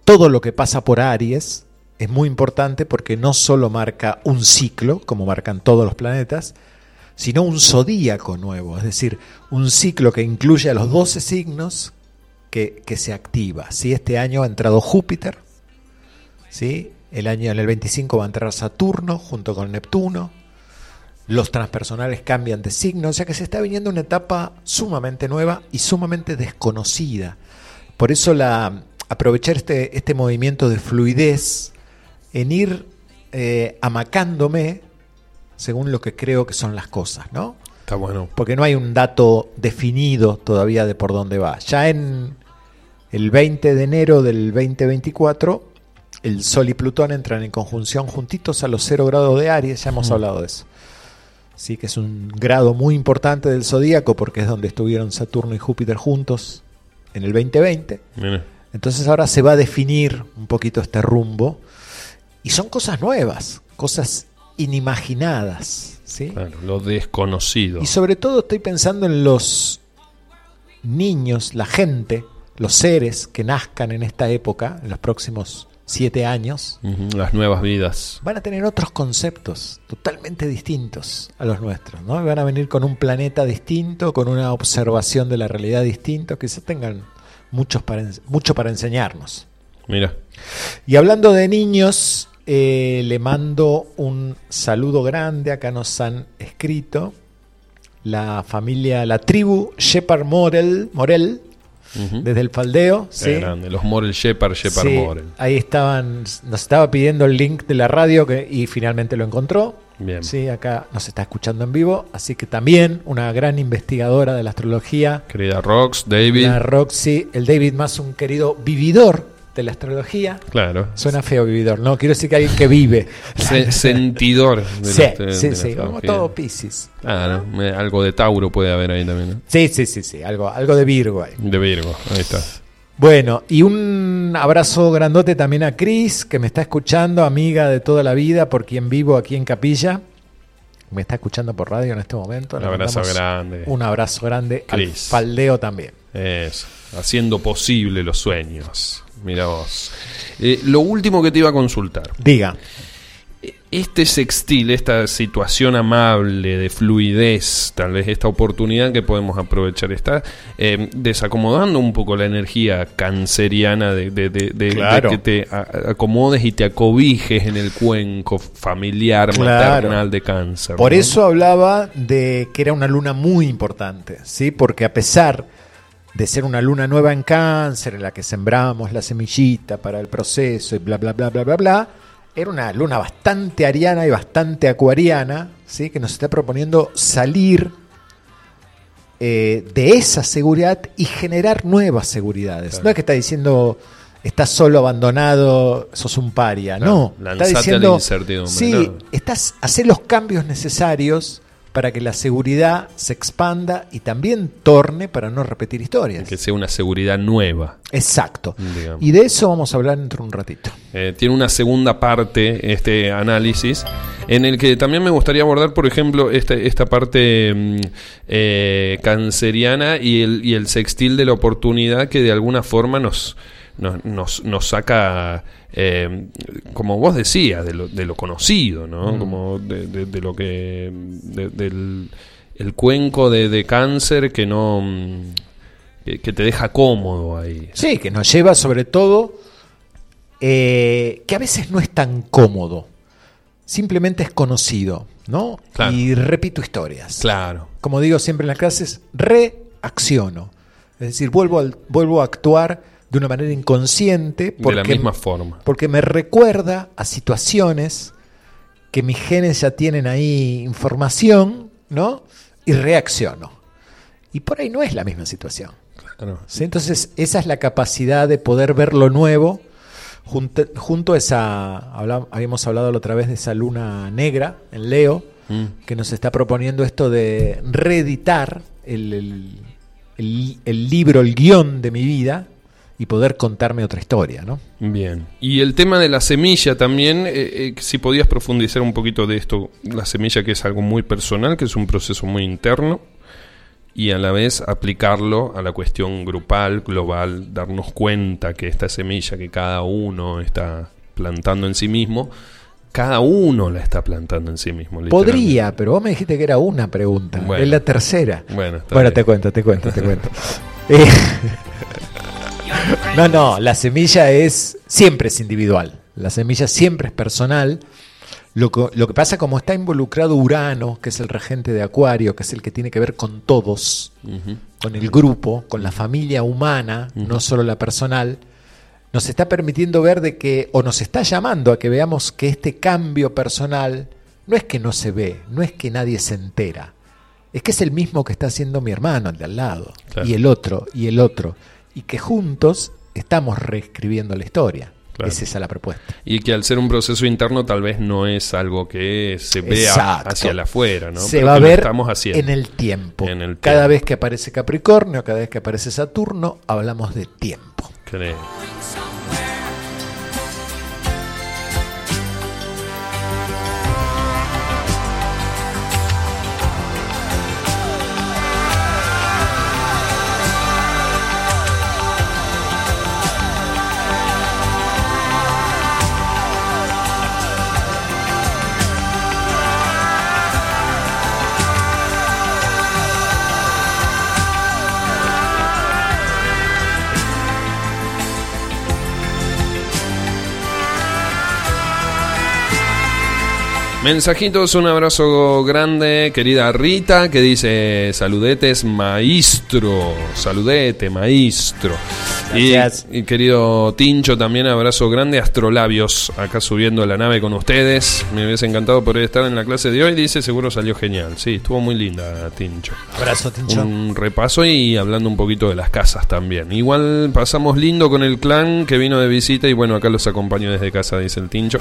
todo lo que pasa por Aries. Es muy importante porque no solo marca un ciclo, como marcan todos los planetas, sino un zodíaco nuevo, es decir, un ciclo que incluye a los 12 signos que, que se activa. ¿sí? Este año ha entrado Júpiter, ¿sí? el año en el 25 va a entrar Saturno junto con Neptuno, los transpersonales cambian de signo, o sea que se está viniendo una etapa sumamente nueva y sumamente desconocida. Por eso la, aprovechar este, este movimiento de fluidez en ir eh, amacándome según lo que creo que son las cosas, ¿no? Está bueno. Porque no hay un dato definido todavía de por dónde va. Ya en el 20 de enero del 2024, el Sol y Plutón entran en conjunción juntitos a los 0 grados de Aries, ya hemos hablado de eso. Sí, que es un grado muy importante del zodíaco porque es donde estuvieron Saturno y Júpiter juntos en el 2020. Mira. Entonces ahora se va a definir un poquito este rumbo y son cosas nuevas, cosas inimaginadas, ¿sí? Claro, lo desconocido. Y sobre todo estoy pensando en los niños, la gente, los seres que nazcan en esta época, en los próximos siete años, Las nuevas vidas. van a tener otros conceptos totalmente distintos a los nuestros, ¿no? Van a venir con un planeta distinto, con una observación de la realidad distinto, quizás tengan muchos para, mucho para enseñarnos. Mira. Y hablando de niños, eh, le mando un saludo grande. Acá nos han escrito la familia, la tribu Shepard Morel, desde el Faldeo. ¿sí? grande. Los Morel Shepard, Shepard Sí, Morel. ahí estaban, nos estaba pidiendo el link de la radio que, y finalmente lo encontró. Bien. Sí, acá nos está escuchando en vivo. Así que también una gran investigadora de la astrología, Querida Rox, David. la Roxy, el David más un querido vividor de la astrología. Claro. Suena feo vividor, no, quiero decir que alguien que vive. Se- sentidor. de sí, la- de sí, sí, como todo Pisces. Claro, eh, algo de Tauro puede haber ahí también. ¿no? Sí, sí, sí, sí, algo, algo de Virgo ahí. De Virgo, ahí está. Bueno, y un abrazo grandote también a Cris, que me está escuchando, amiga de toda la vida, por quien vivo aquí en Capilla. Me está escuchando por radio en este momento. Un abrazo grande. Un abrazo grande al Cris. Faldeo también. Eso, haciendo posible los sueños. Mira vos. Eh, lo último que te iba a consultar. Diga. Este sextil, esta situación amable de fluidez, tal vez esta oportunidad que podemos aprovechar, está eh, desacomodando un poco la energía canceriana de, de- de- de- Claro. que te acomodes y te acobijes en el cuenco familiar, Claro. maternal de cáncer. Por ¿no? eso hablaba de que era una luna muy importante, ¿sí? Porque a pesar de ser una luna nueva en cáncer, en la que sembramos la semillita para el proceso y bla, bla, bla, bla, bla, bla, era una luna bastante ariana y bastante acuariana, ¿sí? Que nos está proponiendo salir eh, de esa seguridad y generar nuevas seguridades. Claro. No es que está diciendo... Estás solo abandonado, sos un paria. Claro, no, lanzate está a la diciendo, incertidumbre, sí, no. estás hacer los cambios necesarios para que la seguridad se expanda y también torne para no repetir historias. Que sea una seguridad nueva. Exacto. Digamos. Y de eso vamos a hablar dentro de un ratito. Eh, tiene una segunda parte este análisis en el que también me gustaría abordar, por ejemplo, esta, esta parte mm, eh, canceriana y el, y el sextil de la oportunidad que de alguna forma nos, nos, nos, nos saca, eh, como vos decías, de lo, de lo conocido, ¿no? Como de, de- de lo que... de- del el cuenco de, cáncer que no... mm, que, que te deja cómodo ahí. Sí, que nos lleva sobre todo eh, que a veces no es tan cómodo, simplemente es conocido, ¿no? Claro. Y repito historias. Claro. Como digo siempre en las clases, reacciono. Es decir, vuelvo, al- vuelvo a actuar de una manera inconsciente porque, de la misma forma. porque me recuerda a situaciones que mis genes ya tienen ahí información, ¿no? Y reacciono. Y por ahí no es la misma situación. Claro. ¿sí? Entonces, esa es la capacidad de poder ver lo nuevo junto, junto a esa, habíamos hablado la otra vez de esa luna negra en Leo, Mm. que nos está proponiendo esto de reeditar el, el- el- el libro, el guion de mi vida y poder contarme otra historia, ¿no? Bien. Y el tema de la semilla también, eh, eh, si podías profundizar un poquito de esto, la semilla que es algo muy personal, que es un proceso muy interno, y a la vez aplicarlo a la cuestión grupal, global, darnos cuenta que esta semilla que cada uno está plantando en sí mismo, cada uno la está plantando en sí mismo. Podría, pero vos me dijiste que era una pregunta. Bueno. Es la tercera. Bueno, Bueno, te cuento, te cuento, te cuento. Eh, no, no, la semilla es siempre es individual. La semilla siempre es personal. Lo que, lo que pasa como está involucrado Urano, que es el regente de Acuario, que es el que tiene que ver con todos, con el grupo, con la familia humana, no solo la personal, nos está permitiendo ver de que, o nos está llamando a que veamos que este cambio personal no es que no se ve, no es que nadie se entera, es que es el mismo que está haciendo mi hermano, el de al lado, Claro. y el otro, y el otro, y que juntos estamos reescribiendo la historia. Claro. Es esa la propuesta. Y que al ser un proceso interno tal vez no es algo que se vea Exacto. hacia el afuera, ¿no? Se Pero va a ver estamos haciendo. en el tiempo. En el Cada tiempo. vez que aparece Capricornio, cada vez que aparece Saturno, hablamos de tiempo. Creo. Mensajitos, un abrazo grande, querida Rita, que dice saludetes maestro, saludete maestro. Y, Gracias. y querido Tincho también, abrazo grande, astrolabios, acá subiendo la nave con ustedes. Me hubiese encantado poder estar en la clase de hoy, dice, seguro salió genial. Sí, estuvo muy linda, Tincho. Abrazo, Tincho. Un repaso y hablando un poquito de las casas también. Igual pasamos lindo con el clan que vino de visita y bueno, acá los acompaño desde casa, dice el Tincho,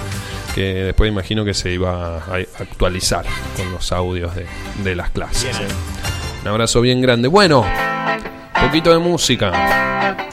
que después imagino que se iba a actualizar con los audios de, de las clases. Un abrazo bien grande. Bueno, poquito de música.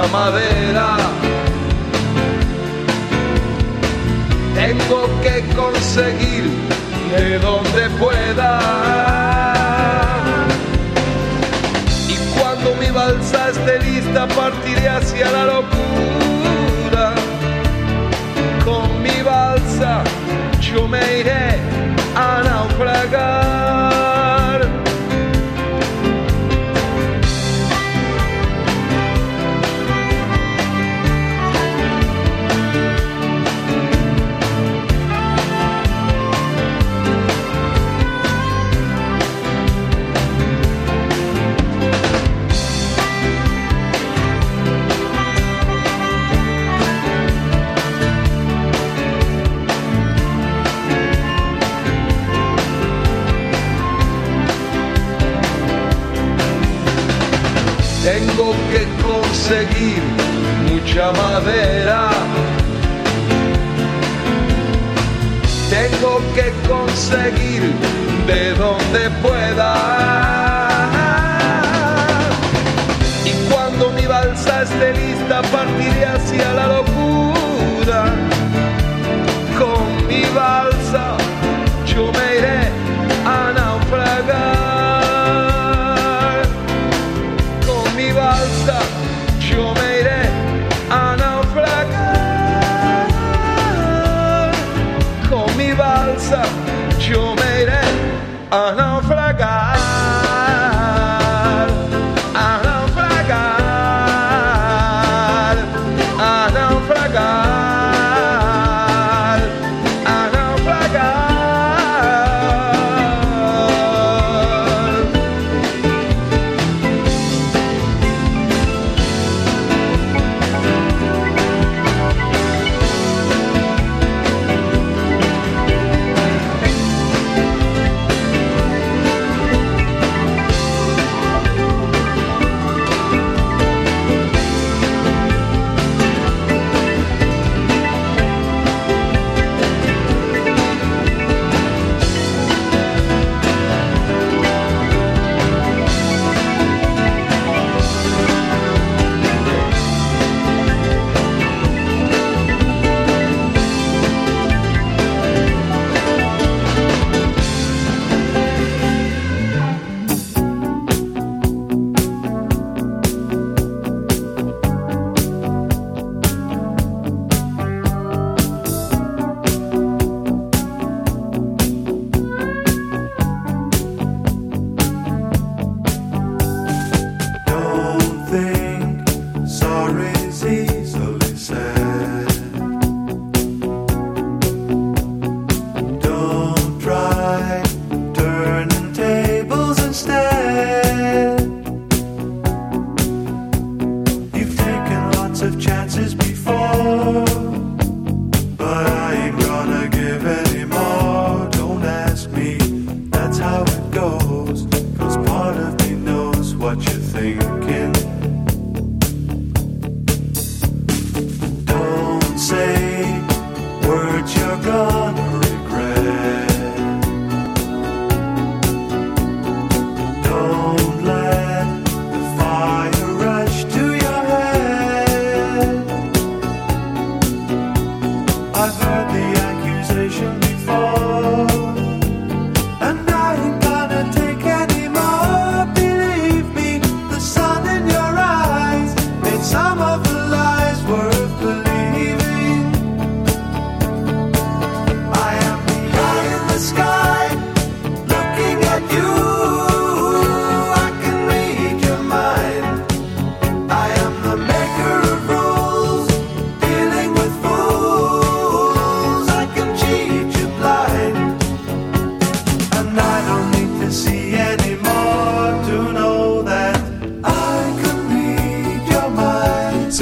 Mucha madera. Tengo que conseguir de donde pueda. Y cuando mi balsa esté lista, partiré hacia la locura. Con mi balsa yo me iré a naufragar. Conseguir mucha madera. Tengo que conseguir de donde pueda. Y cuando mi balsa esté lista, partiré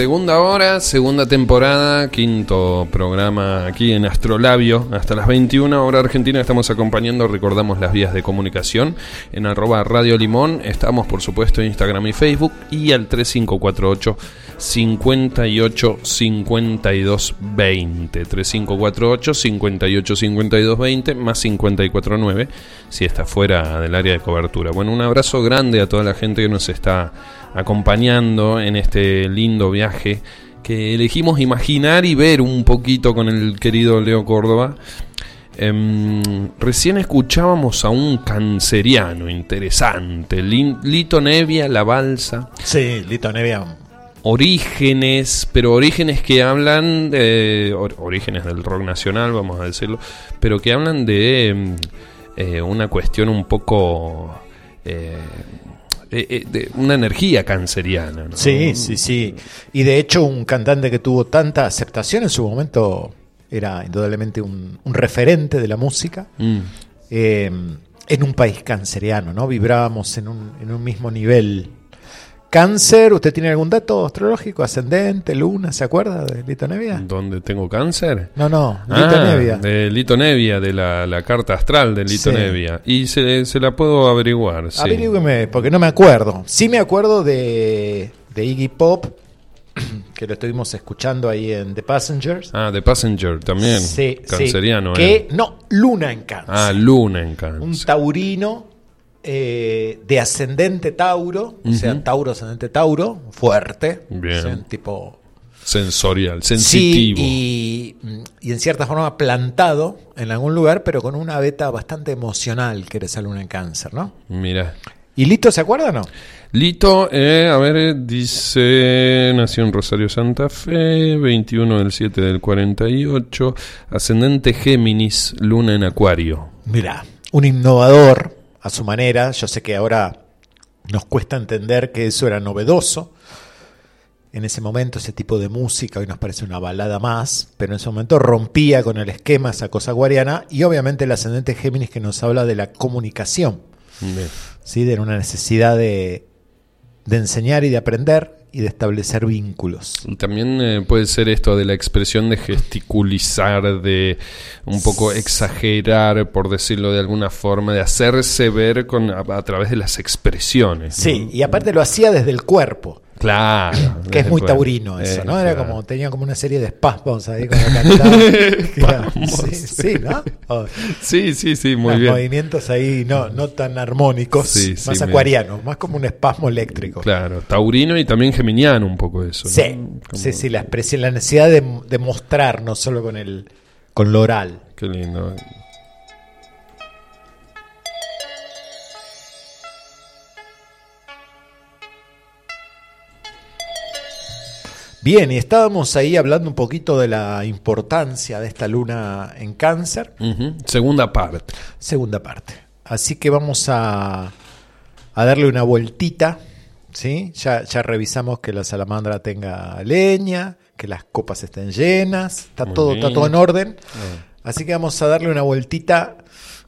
Segunda hora, segunda temporada, quinto programa aquí en Astrolabio. Hasta las 21 hora argentina estamos acompañando, recordamos las vías de comunicación en arroba Radio Limón. Estamos por supuesto en Instagram y Facebook y al 3548 58 52 20. 3548 58 52 20 más 549 si está fuera del área de cobertura. Bueno, un abrazo grande a toda la gente que nos está acompañando en este lindo viaje que elegimos imaginar y ver un poquito con el querido Leo Córdoba. Em, recién escuchábamos a un canceriano interesante, Lito Nevia, La Balsa. Sí, Lito Nevia. Orígenes, pero orígenes que hablan de. or- orígenes del rock nacional, vamos a decirlo, pero que hablan de em, eh, una cuestión un poco. eh, eh, de una energía canceriana. ¿no? Sí, sí, sí. Y de hecho, un cantante que tuvo tanta aceptación en su momento era indudablemente un, un referente de la música. Mm. en un país canceriano, ¿no? Vibrábamos en un, en un mismo nivel. Cáncer, ¿usted tiene algún dato astrológico? Ascendente, luna, ¿se acuerda de Lito Nevia? ¿Dónde tengo cáncer? No, no, Lito Ah, Nevia. De Lito Nevia, de la, la carta astral de Lito Sí. Nevia. Y se, se la puedo averiguar. sí. Averígüeme, porque no me acuerdo. Sí me acuerdo de, de Iggy Pop, que lo estuvimos escuchando ahí en The Passengers. Ah, de Passenger también. Sí, Canceriano, sí. eh. Que, no, Luna en Cáncer. Ah, Luna en cáncer. un taurino eh, de ascendente Tauro, o sea. Tauro ascendente Tauro, fuerte. Bien. o sea, un tipo Sensorial, sensitivo. Sí, y, y en cierta forma plantado en algún lugar, pero con una beta bastante emocional que era esa luna en cáncer, ¿no? Mira. ¿Y Lito se acuerda o no? Lito, eh, a ver, eh, dice, nació en Rosario Santa Fe, 21 del 7 del 48, ascendente Géminis, luna en Acuario. Mira, un innovador a su manera. Yo sé que ahora nos cuesta entender que eso era novedoso. En ese momento ese tipo de música hoy nos parece una balada más, pero en ese momento rompía con el esquema esa cosa acuariana y obviamente el ascendente Géminis que nos habla de la comunicación. ¿sí? de una necesidad de, de enseñar y de aprender y de establecer vínculos. Y También eh, puede ser esto de la expresión de gesticulizar, de un poco exagerar, por decirlo de alguna forma, de hacerse ver con, a, a través de las expresiones. ¿no? Sí, y aparte lo hacía desde el cuerpo. Claro. Que es muy taurino eso, eh, ¿no? Era como, tenía como una serie de espasmos ahí cuando cantaba. Era- sí, sí, ¿no? O- Sí, sí, sí, muy bien. movimientos ahí no, no tan armónicos, Sí, sí, más acuarianos, más como un espasmo eléctrico. Claro, taurino y también geminiano un poco eso. ¿no? Sí, Como- sí, sí, la expresión, la necesidad de, de mostrar, no solo con el con lo oral. Qué lindo. Bien, y estábamos ahí hablando un poquito de la importancia de esta luna en cáncer. Segunda parte. Segunda parte. Así que vamos a, a darle una vueltita. ¿sí? Ya, ya revisamos que la salamandra tenga leña, que las copas estén llenas, está Muy todo, bien. está todo en orden. Así que vamos a darle una vueltita,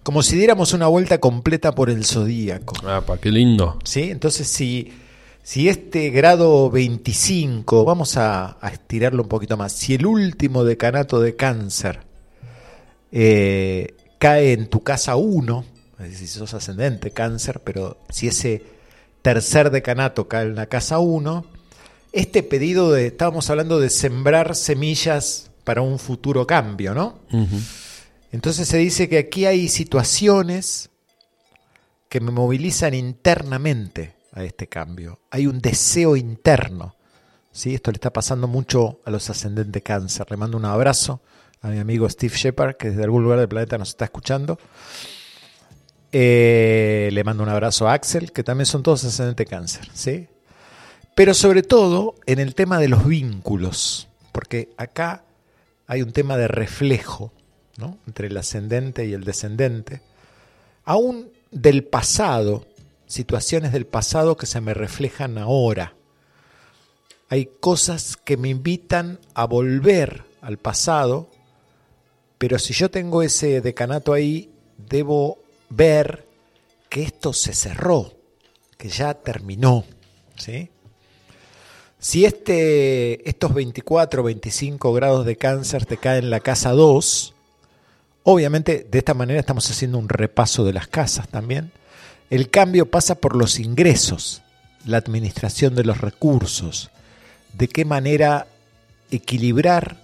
como si diéramos una vuelta completa por el zodíaco. Ah, pa, qué lindo. ¿sí? Entonces, si, si este grado 25, vamos a, a estirarlo un poquito más, si el último decanato de cáncer eh, cae en tu casa 1, es decir, si sos ascendente cáncer, pero si ese tercer decanato cae en la casa 1, este pedido de, estábamos hablando de sembrar semillas para un futuro cambio, ¿no? Entonces se dice que aquí hay situaciones que me movilizan internamente a este cambio. Hay un deseo interno. ¿sí? Esto le está pasando mucho a los ascendentes cáncer. Le mando un abrazo a mi amigo Steve Shepard, que desde algún lugar del planeta nos está escuchando. Eh, le mando un abrazo a Axel, que también son todos ascendentes cáncer. ¿sí? Pero sobre todo en el tema de los vínculos, porque acá hay un tema de reflejo ¿no? entre el ascendente y el descendente, aún del pasado, situaciones del pasado que se me reflejan ahora. Hay cosas que me invitan a volver al pasado, pero si yo tengo ese decanato ahí, debo ver que esto se cerró, que ya terminó. ¿sí? Si este, estos 24 25 grados de cáncer te caen en la casa 2, obviamente de esta manera estamos haciendo un repaso de las casas también. El cambio pasa por los ingresos, la administración de los recursos, de qué manera equilibrar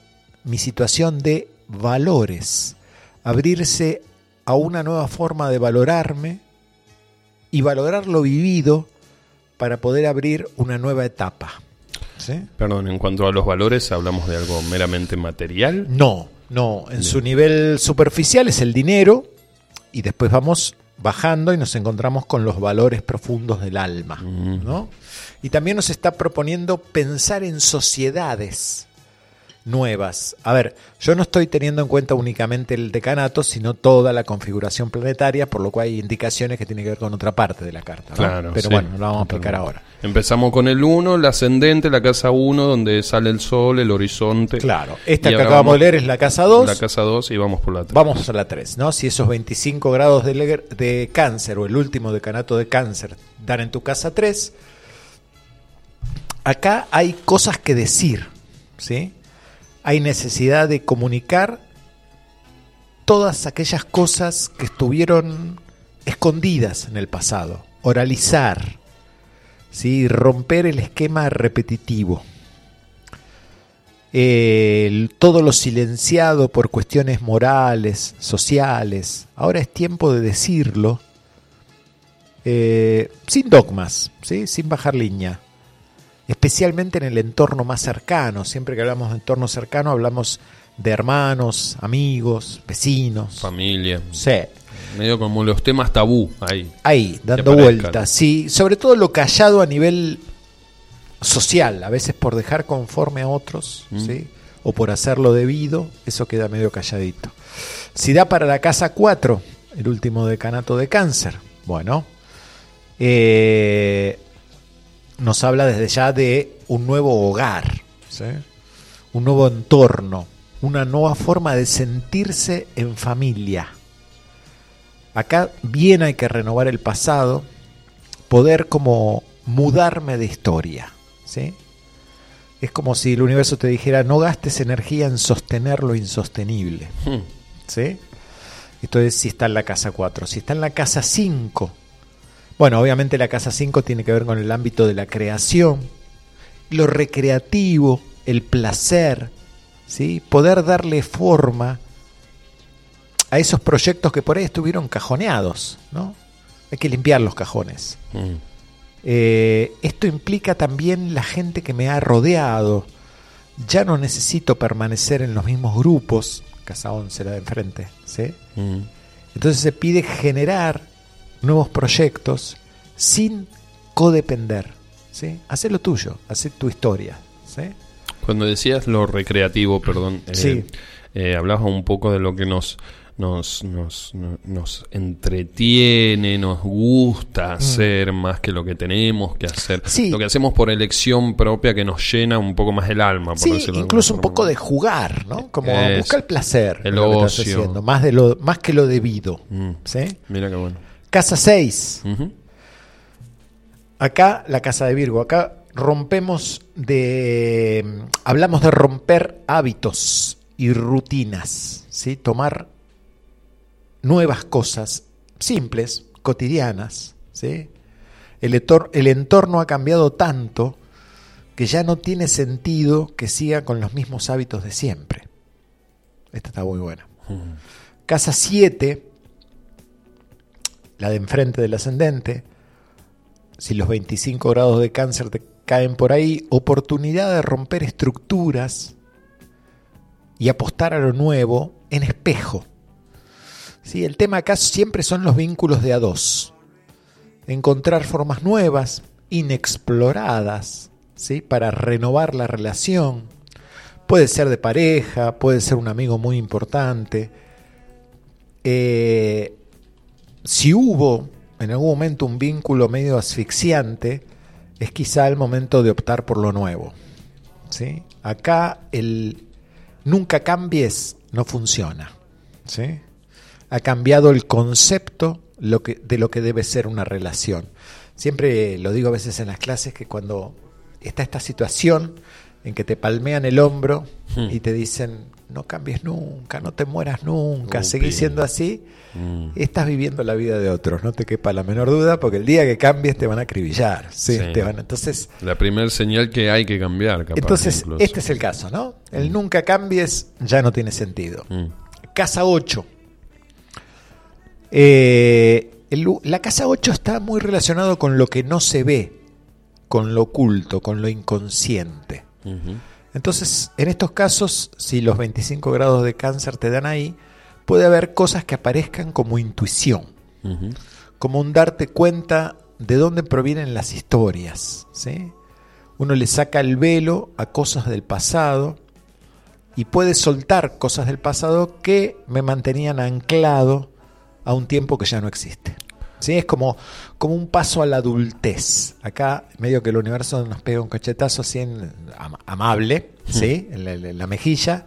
mi situación de valores, abrirse a una nueva forma de valorarme y valorar lo vivido para poder abrir una nueva etapa. ¿Sí? Perdón, en cuanto a los valores, ¿hablamos de algo meramente material? No, no, en su nivel superficial es el dinero y después vamos bajando y nos encontramos con los valores profundos del alma, ¿no? Y también nos está proponiendo pensar en sociedades nuevas. A ver, yo no estoy teniendo en cuenta únicamente el decanato, sino toda la configuración planetaria, por lo cual hay indicaciones que tienen que ver con otra parte de la carta. ¿no? Claro, Pero sí. bueno, lo vamos a explicar ahora. Empezamos con el 1, el ascendente, la casa 1, donde sale el sol, el horizonte. Claro, esta que acabamos de leer es la casa 2. La casa 2 y vamos por la 3. Vamos a la 3, ¿no? Si esos 25 grados de, de cáncer o el último decanato de cáncer dan en tu casa 3, acá hay cosas que decir, ¿sí? Hay necesidad de comunicar todas aquellas cosas que estuvieron escondidas en el pasado, oralizar, ¿sí? romper el esquema repetitivo. El- todo lo silenciado por cuestiones morales, sociales. Ahora es tiempo de decirlo eh, sin dogmas, ¿sí? sin bajar línea. Especialmente en el entorno más cercano. Siempre que hablamos de entorno cercano hablamos de hermanos, amigos, vecinos. Familia. Sí. Medio como los temas tabú ahí. Ahí, dando vueltas. Sí, sobre todo lo callado a nivel social, a veces por dejar conforme a otros, Mm. ¿sí? o por hacerlo debido, eso queda medio calladito. Si da para la casa 4, el último decanato de cáncer, bueno, eh, nos habla desde ya de un nuevo hogar, ¿sí? un nuevo entorno, una nueva forma de sentirse en familia. Acá bien hay que renovar el pasado, poder como mudarme de historia, ¿sí? Es como si el universo te dijera, no gastes energía en sostener lo insostenible, Hmm. ¿sí? Esto es si está en la casa 4. Si está en la casa 5, bueno, obviamente la casa 5 tiene que ver con el ámbito de la creación, lo recreativo, el placer, ¿sí? Poder darle forma a esos proyectos que por ahí estuvieron cajoneados, ¿no? Hay que limpiar los cajones. Mm. Eh, esto implica también la gente que me ha rodeado. Ya no necesito permanecer en los mismos grupos. Casa 11 la de enfrente, ¿sí? Mm. Entonces se pide generar nuevos proyectos sin codepender, ¿sí? Hacer lo tuyo, hacer tu historia, ¿sí? Cuando decías lo recreativo, perdón, eh, Sí. eh, hablabas un poco de lo que nos nos, nos, no- nos entretiene, nos gusta hacer más que lo que tenemos que hacer. Mm. Sí. Lo que hacemos por elección propia que nos llena un poco más el alma, por Sí, decirlo incluso un poco de jugar, ¿no? Como buscar el placer. el ocio. más, de lo, más que lo debido, Mm. ¿sí? Mira qué bueno. Casa 6. Ujú. Acá, la casa de Virgo, acá rompemos de. Hablamos de romper hábitos y rutinas, ¿sí? Tomar nuevas cosas simples, cotidianas, ¿sí? El entorno ha cambiado tanto que ya no tiene sentido que siga con los mismos hábitos de siempre. Esta está muy buena. Casa 7, la de enfrente del ascendente, si los 25 grados de cáncer te caen por ahí, oportunidad de romper estructuras y apostar a lo nuevo en espejo. Sí, el tema acá siempre son los vínculos de a dos. Encontrar formas nuevas, inexploradas, ¿sí? para renovar la relación. Puede ser de pareja, puede ser un amigo muy importante. Eh, si hubo en algún momento un vínculo medio asfixiante, es quizá el momento de optar por lo nuevo. ¿sí? Acá el nunca cambies no funciona. ¿sí? Ha cambiado el concepto lo que, de lo que debe ser una relación. Siempre lo digo a veces en las clases que cuando está esta situación en que te palmean el hombro Hmm. y te dicen, no cambies nunca, no te mueras nunca, Oh, seguís siendo así, Mm. estás viviendo la vida de otros, no te quepa la menor duda, porque el día que cambies te van a acribillar. ¿sí? Sí. Te van, entonces, La primera señal que hay que cambiar, capaz. entonces incluso. este es el caso, ¿no? El nunca cambies ya no tiene sentido. Mm. Casa 8. Eh, el la casa 8 está muy relacionado con lo que no se ve, con lo oculto, con lo inconsciente. Entonces, en estos casos, si los 25 grados de cáncer te dan ahí, puede haber cosas que aparezcan como intuición, como un darte cuenta de dónde provienen las historias. ¿sí? Uno le saca el velo a cosas del pasado y puede soltar cosas del pasado que me mantenían anclado a un tiempo que ya no existe. ¿Sí? Es como, como un paso a la adultez. Acá, medio que el universo nos pega un cachetazo así en- am- amable, ¿sí? en, la, en la mejilla,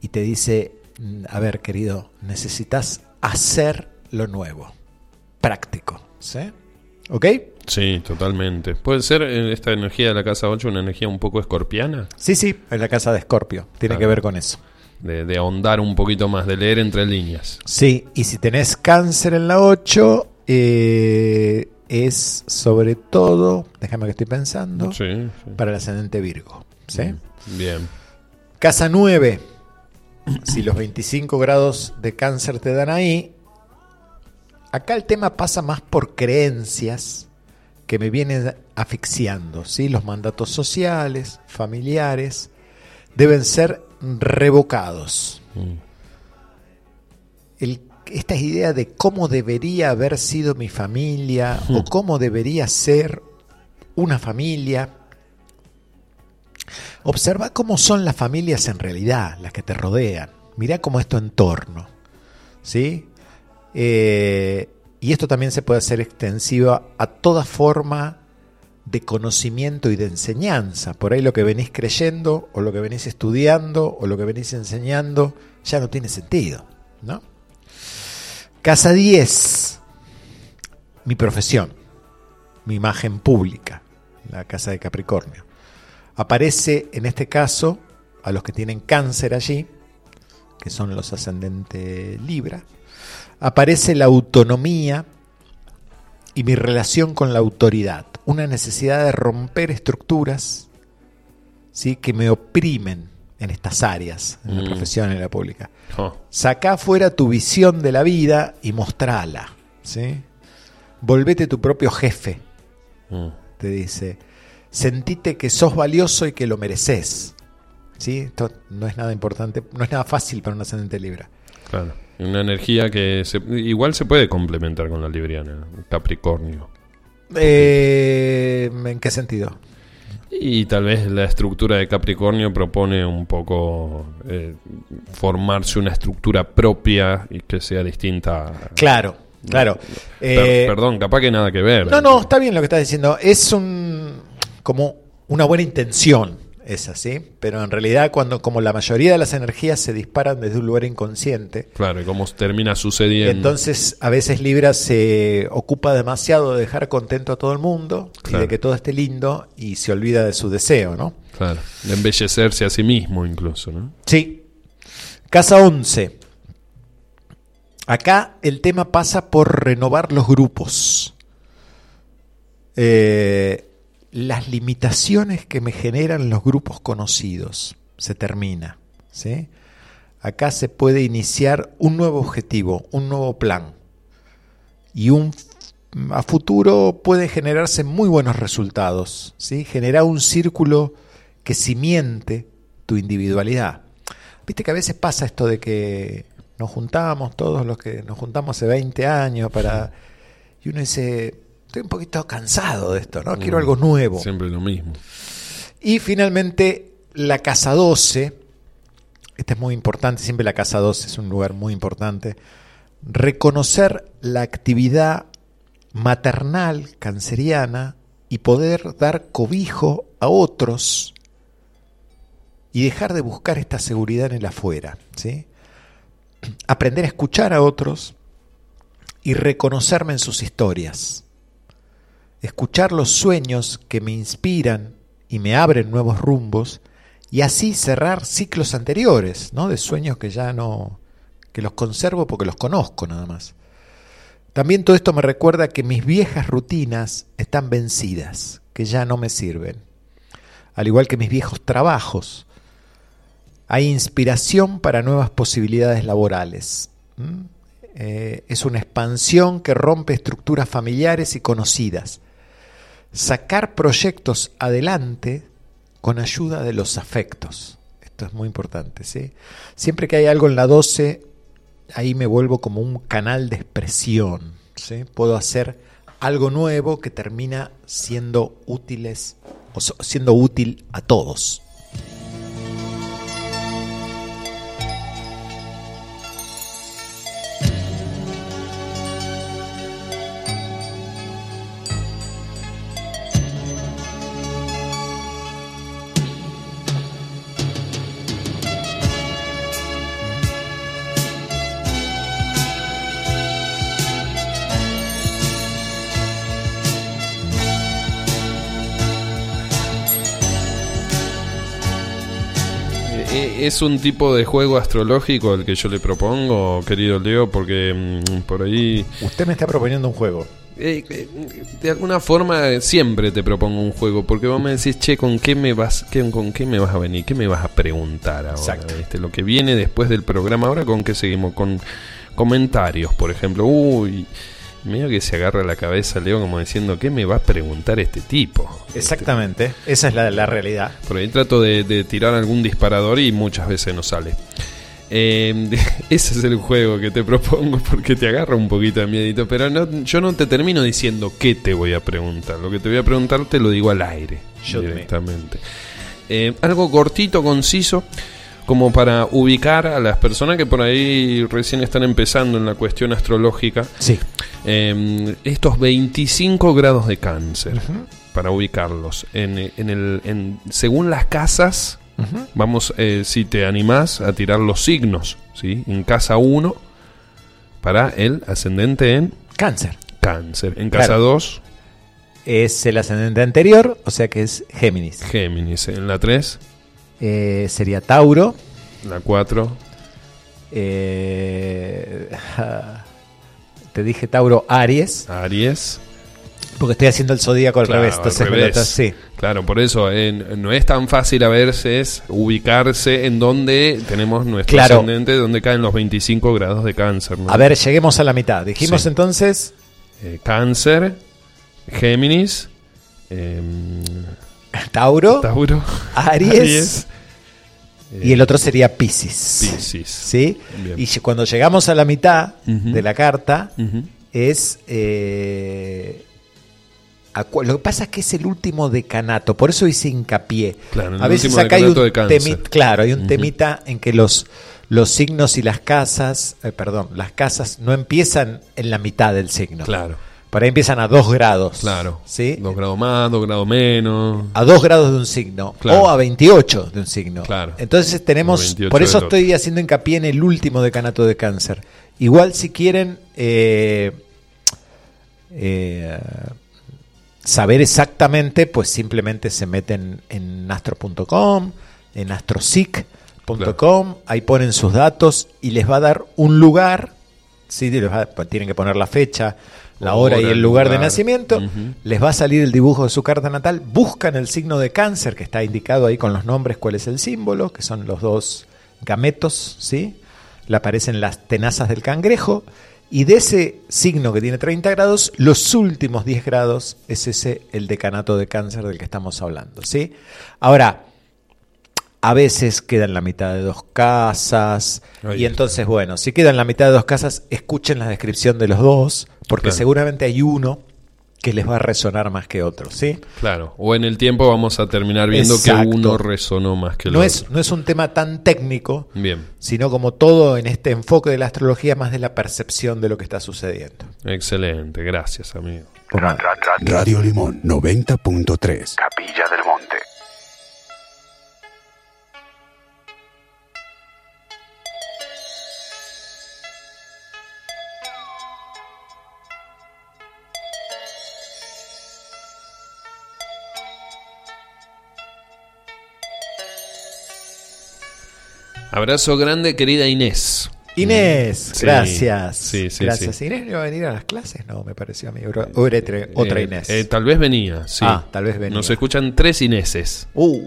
y te dice, "Mm, a ver, querido, necesitas hacer lo nuevo, práctico. ¿sí? ¿Ok? Sí, totalmente. ¿Puede ser eh, esta energía de la casa 8 una energía un poco escorpiana? Sí, sí, en la casa de Escorpio. Tiene Claro. que ver con eso. De, de ahondar un poquito más, de leer entre líneas. Sí, y si tenés cáncer en la 8, eh, es sobre todo, déjame que estoy pensando, Sí, sí. para el ascendente Virgo. ¿sí? Bien. Casa 9, si los 25 grados de cáncer te dan ahí, acá el tema pasa más por creencias que me vienen asfixiando. ¿sí? Los mandatos sociales, familiares, deben ser revocados. Mm. El- esta idea de cómo debería haber sido mi familia o cómo debería ser una familia. Observa cómo son las familias en realidad, las que te rodean. Mirá cómo es tu entorno. ¿Sí? Eh, y esto también se puede hacer extensivo a toda forma de conocimiento y de enseñanza. Por ahí lo que venís creyendo, o lo que venís estudiando, o lo que venís enseñando, ya no tiene sentido. ¿no? Casa 10, mi profesión, mi imagen pública, la casa de Capricornio. Aparece en este caso a los que tienen cáncer allí, que son los ascendentes Libra. Aparece la autonomía y mi relación con la autoridad, una necesidad de romper estructuras ¿sí? que me oprimen en estas áreas, en la Mm. profesión, en la pública. Oh, Sacá fuera tu visión de la vida y mostrala. ¿sí? Volvete tu propio jefe, mm. te dice. Sentite que sos valioso y que lo mereces. ¿sí? Esto no es nada importante, no es nada fácil para un ascendente Libra. Claro. Una energía que se- igual se puede complementar con la libriana, Capricornio. Eh, ¿En qué sentido? Y tal vez la estructura de Capricornio propone un poco eh, formarse una estructura propia y que sea distinta. Claro, claro. Per- Eh, perdón, capaz que nada que ver. No, no, está bien lo que estás diciendo. Es un como una buena intención esa, ¿sí? Pero en realidad cuando como la mayoría de las energías se disparan desde un lugar inconsciente, Claro, y cómo termina sucediendo. entonces a veces Libra se ocupa demasiado de dejar contento a todo el mundo y de que todo esté lindo y se olvida de su deseo, ¿no? Claro, de embellecerse a sí mismo incluso, ¿no? Sí. Casa 11. Acá el tema pasa por renovar los grupos. Eh, las limitaciones que me generan los grupos conocidos. Se termina. ¿sí? Acá se puede iniciar un nuevo objetivo, un nuevo plan. Y un, a futuro puede generarse muy buenos resultados. ¿sí? Generar un círculo que simiente tu individualidad. Viste que a veces pasa esto de que nos juntamos, todos los que nos juntamos hace 20 años para... Y uno dice, estoy un poquito cansado de esto, ¿no? Quiero Mm, algo nuevo. Siempre lo mismo. Y finalmente la casa 12, esta es muy importante, siempre la casa 12 es un lugar muy importante, reconocer la actividad maternal canceriana y poder dar cobijo a otros y dejar de buscar esta seguridad en el afuera, ¿sí? Aprender a escuchar a otros y reconocerme en sus historias. Escuchar los sueños que me inspiran y me abren nuevos rumbos y así cerrar ciclos anteriores, ¿no? De sueños que ya no que los conservo porque los conozco nada más. También todo esto me recuerda que mis viejas rutinas están vencidas, que ya no me sirven. Al igual que mis viejos trabajos, hay inspiración para nuevas posibilidades laborales. Eh, es una expansión que rompe estructuras familiares y conocidas. Sacar proyectos adelante con ayuda de los afectos. Esto es muy importante. ¿sí? Siempre que hay algo en la 12, ahí me vuelvo como un canal de expresión. ¿sí? Puedo hacer algo nuevo que termina siendo útiles o siendo útil a todos. Es un tipo de juego astrológico el que yo le propongo, querido Leo, porque mm, por ahí... Usted me está proponiendo un juego. Eh, eh, de alguna forma eh, siempre te propongo un juego, porque vos me decís, che, ¿con qué me vas, qué- con qué me vas a venir? ¿Qué me vas a preguntar ahora? Exacto. ¿viste? Lo que viene después del programa, ahora con qué seguimos, con comentarios, por ejemplo. Uy, medio que se agarra la cabeza Leo como diciendo, ¿qué me va a preguntar este tipo? Exactamente, esa es la, la realidad. Por ahí trato de, de tirar algún disparador y muchas veces no sale. Eh, ese es el juego que te propongo porque te agarra un poquito de miedito, pero no, yo no te termino diciendo qué te voy a preguntar. Lo que te voy a preguntar te lo digo al aire me. directamente. Eh, algo cortito, conciso, como para ubicar a las personas que por ahí recién están empezando en la cuestión astrológica. Sí. Eh, estos 25 grados de cáncer, para ubicarlos. En, en el, en- según las casas, vamos, eh, si te animás a tirar los signos, ¿sí? En casa 1, para el ascendente en Cáncer. cáncer. En casa Claro. 2, Es el ascendente anterior, o sea que es Géminis. Géminis. En la 3, Eh, sería Tauro. la 4, eh, te dije Tauro Aries, Aries. porque estoy haciendo el zodíaco al Claro, revés. al Entonces lo revés. Claro, por eso eh, no es tan fácil a veces ubicarse en donde tenemos nuestro Claro. ascendente, donde caen los 25 grados de cáncer. ¿no? A ver, lleguemos a la mitad. Dijimos Sí. entonces Eh, cáncer, Géminis, eh, Tauro, Tauro, Aries, y el otro sería Piscis. Piscis. ¿Sí? Bien. Y cuando llegamos a la mitad de la carta, es. eh, lo que pasa es que es el último decanato, por eso hice hincapié. Claro, a veces acá hay un decanato de cáncer. temi- claro, hay un temita en que los, los signos y las casas, eh, perdón, las casas no empiezan en la mitad del signo. Claro. Por ahí empiezan a dos grados. Claro. ¿Sí? Dos grados más, dos grados menos. a 2 grados de un signo Claro. o a 28 de un signo. Claro. Entonces tenemos, 28 por eso estoy haciendo hincapié en el último decanato de cáncer. Igual si quieren eh, eh, saber exactamente, pues simplemente se meten en astro.com, en astrosic.com, ahí ponen sus datos y les va a dar un lugar, ¿sí? Les va- pues tienen que poner la fecha, la hora, y el lugar, de nacimiento, les va a salir el dibujo de su carta natal, buscan el signo de cáncer que está indicado ahí con los nombres, cuál es el símbolo, que son los dos gametos, ¿sí? Le aparecen las tenazas del cangrejo, y de ese signo que tiene 30 grados, los últimos 10 grados es ese el decanato de cáncer del que estamos hablando, ¿sí? Ahora, a veces queda en la mitad de dos casas. Y entonces, bueno, si queda en la mitad de dos casas, escuchen la descripción de los dos, porque Claro. seguramente hay uno que les va a resonar más que otro, ¿sí? Claro. O en el tiempo vamos a terminar viendo Exacto. que uno resonó más que el No otro. es, no es un tema tan técnico, Bien. sino como todo en este enfoque de la astrología, más de la percepción de lo que está sucediendo. Excelente. Gracias, amigo. Radio Limón 90.3. Capilla del Abrazo grande, querida Inés. Inés, Sí, gracias. sí, sí, gracias. Inés no iba a venir a las clases, no, me pareció a mí. Otra Eh, Inés. eh, tal vez venía, sí. Ah, tal vez venía. Nos escuchan tres Ineses. Uh,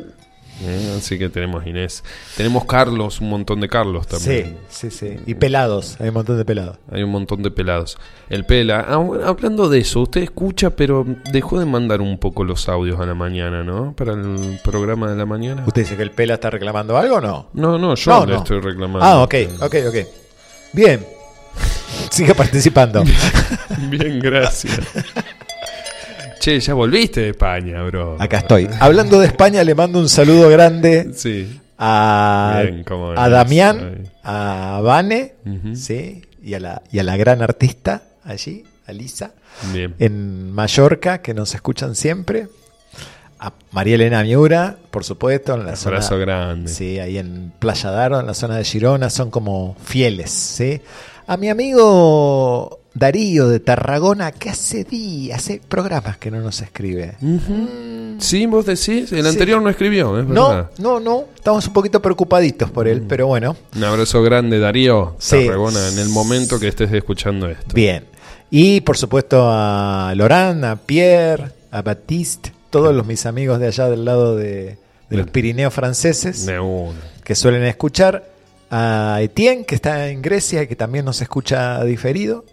Eh, así que tenemos Inés. Tenemos Carlos, un montón de Carlos sí, también. sí, sí. Y pelados, hay un montón de pelados. Hay un montón de pelados. El Pela, ah, bueno, hablando de eso, usted escucha, pero dejó de mandar un poco los audios a la mañana, ¿no? Para el programa de la mañana. ¿Usted dice que el pela está reclamando algo o no? No, no, yo No, le no. estoy reclamando. Ah, ok, ok, ok. Bien. Siga participando. Bien, gracias. che, ya volviste de España, bro. Acá estoy. Hablando de España, le mando un saludo grande Sí. a, Bien, a. Damián, a Vane. ¿sí? y, a la, y a la gran artista allí, a Lisa, Bien. en Mallorca, que nos escuchan siempre. A María Elena Miura, por supuesto, en la zona. Abrazo grande. Sí, ahí en Playa Daro, en la zona de Girona, son como fieles, ¿sí? A mi amigo Darío de Tarragona, que hace días, hace programas que no nos escribe. Sí, vos decís, el Sí. anterior no escribió, es No, verdad. no, no, estamos un poquito preocupaditos por él, pero bueno, Un abrazo grande, Darío Sí. Tarragona, en el momento que estés escuchando esto. bien. Y por supuesto a Lorán, a Pierre, a Baptiste, todos los mis amigos de allá del lado de, de los Pirineos franceses. Que suelen escuchar, a Etienne, que está en Grecia y que también nos escucha diferido,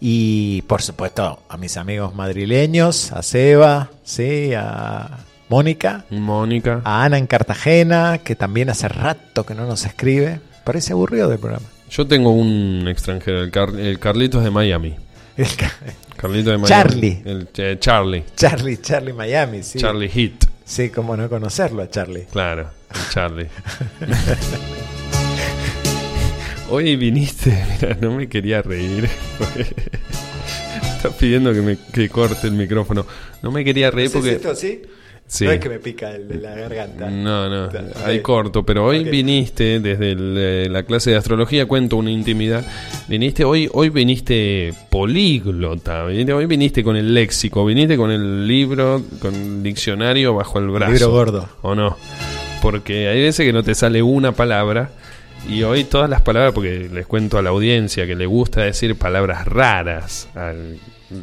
y por supuesto a mis amigos madrileños, a Seba, ¿sí? a Mónica, Mónica. a Ana en Cartagena, que también hace rato que no nos escribe. Parece aburrido del programa. Yo tengo un extranjero, el, Car- el Carlitos de Miami. Carlitos de Miami. Charlie. El, eh, Charlie. Charlie, Charlie Miami, sí. Charlie Hit. Sí, cómo no conocerlo a Charlie. Claro, el Charlie. Hoy viniste, mira, no me quería reír. Estás pidiendo que me que corte el micrófono. No me quería reír porque. ¿Necesito, sí? Sí. No es que me pica el de la garganta. No, no, ahí corto, pero hoy viniste desde el, eh, la clase de astrología, cuento una intimidad. Viniste hoy, hoy viniste políglota, viniste- hoy viniste con el léxico, viniste con el libro, con el diccionario bajo el brazo. Libro gordo. ¿O no? Porque hay veces que no te sale una palabra y hoy todas las palabras, porque les cuento a la audiencia que le gusta decir palabras raras al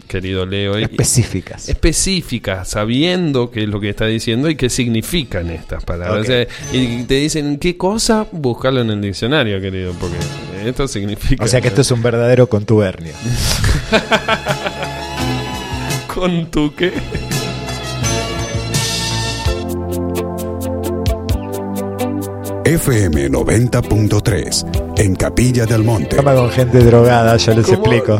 querido Leo. y- Específicas. específicas, sabiendo qué es lo que está diciendo y qué significan estas palabras. Ok. O sea, y te dicen qué cosa, búscalo en el diccionario, querido, porque esto significa. O sea que esto es un verdadero contubernio. con tu qué. FM 90.3 en Capilla del Monte. Cama con gente drogada, yo les ¿Cómo? explico.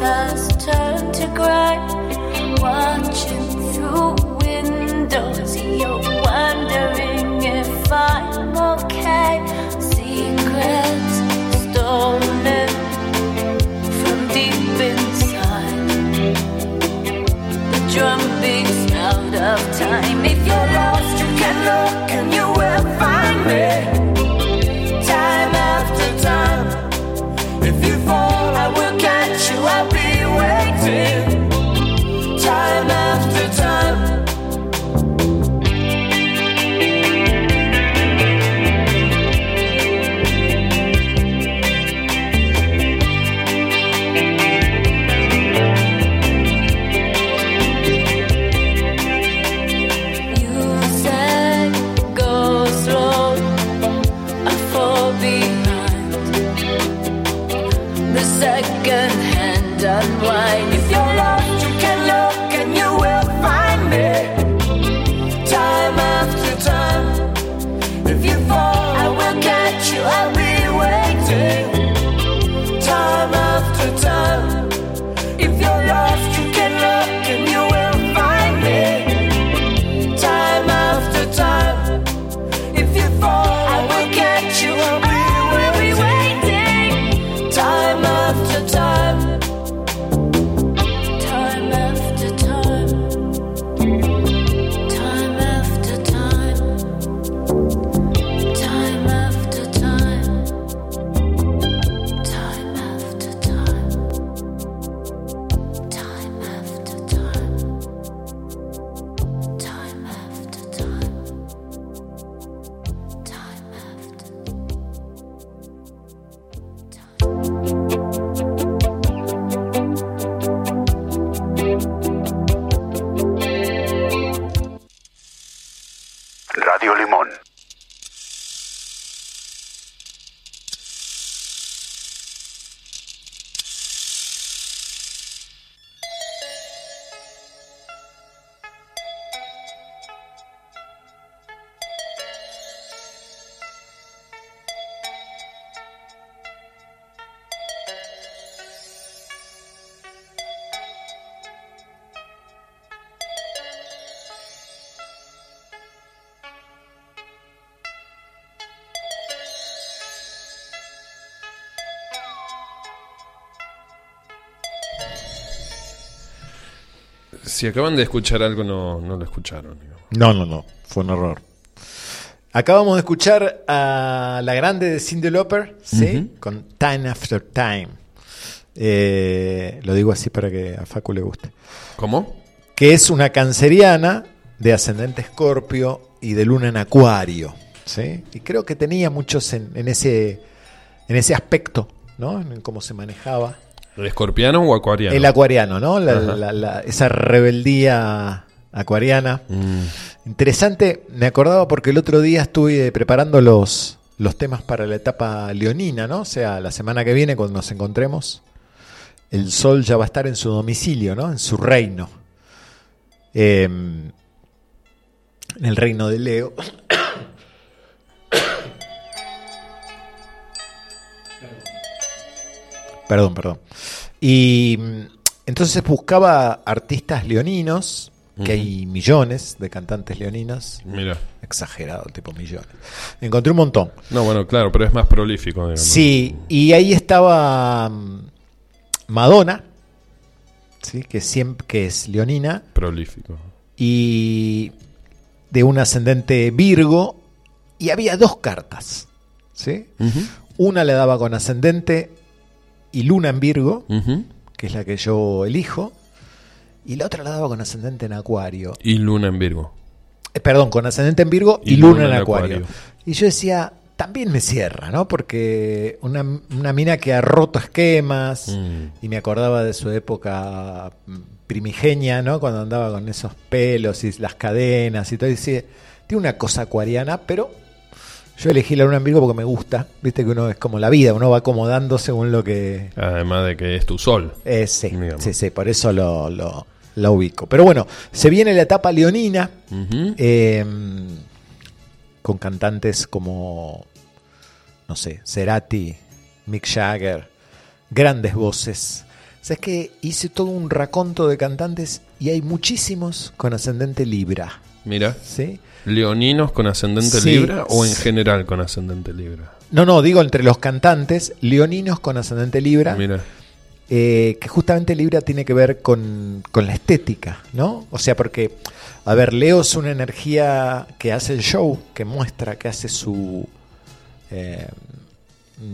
has turned to gray, watching through. Si acaban de escuchar algo, no, no lo escucharon. digamos. No, no, no, fue un error. Acabamos de escuchar a la grande de Cindy Lauper, ¿sí? Con Time After Time. Eh, lo digo así para que a Facu le guste. ¿Cómo? Que es una canceriana de ascendente escorpio y de luna en acuario, ¿sí? Y creo que tenía muchos en, en ese, en ese aspecto, ¿no? En cómo se manejaba. ¿El escorpiano o acuariano? El acuariano, ¿no? La- Ajá. la- la- esa rebeldía acuariana. Mm. Interesante, me acordaba porque el otro día estuve preparando los, los temas para la etapa leonina, ¿no? O sea, la semana que viene, cuando nos encontremos, el sol ya va a estar en su domicilio, ¿no? En su reino. Eh, en el reino de Leo. Perdón, perdón. Y mm, entonces buscaba artistas leoninos, que hay millones de cantantes leoninos. Mira. Exagerado, tipo millones. Encontré un montón. No, bueno, claro, pero es más prolífico. digamos. Sí, y ahí estaba mm, Madonna, ¿sí? que, siempre, que es leonina, Prolífico. y de un ascendente Virgo, y había dos cartas. ¿sí? Una le daba con ascendente y luna en Virgo, que es la que yo elijo, y la otra la daba con ascendente en Acuario. Y luna en Virgo. Eh, perdón, con ascendente en Virgo y, Y luna, luna en. Acuario. Y yo decía, también me cierra, ¿no? Porque una, una mina que ha roto esquemas, Mm. y me acordaba de su época mm, primigenia, ¿no? Cuando andaba con esos pelos y las cadenas y todo. Y decía, tiene una cosa acuariana, pero yo elegí la luna en Virgo porque me gusta. Viste que uno es como la vida, uno va acomodando según lo que... Además de que es tu sol. Eh, sí, Digamos. sí, sí, por eso lo, lo, lo ubico. Pero bueno, se viene la etapa leonina, eh, con cantantes como, no sé, Cerati, Mick Jagger, grandes voces. ¿Sabes que Hice todo un raconto de cantantes y hay muchísimos con ascendente Libra. Mira. ¿Sí? ¿Leoninos con ascendente Sí. Libra o en general con ascendente Libra? No, no, digo entre los cantantes, leoninos con ascendente Libra. Mira. eh, que justamente Libra tiene que ver con, con la estética, ¿no? O sea, porque, a ver, Leo es una energía que hace el show, que muestra, que hace su... eh,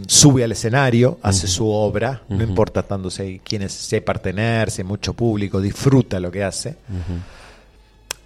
sube al escenario, hace su obra, no importa tanto si hay, si hay partener, si hay mucho público, disfruta lo que hace.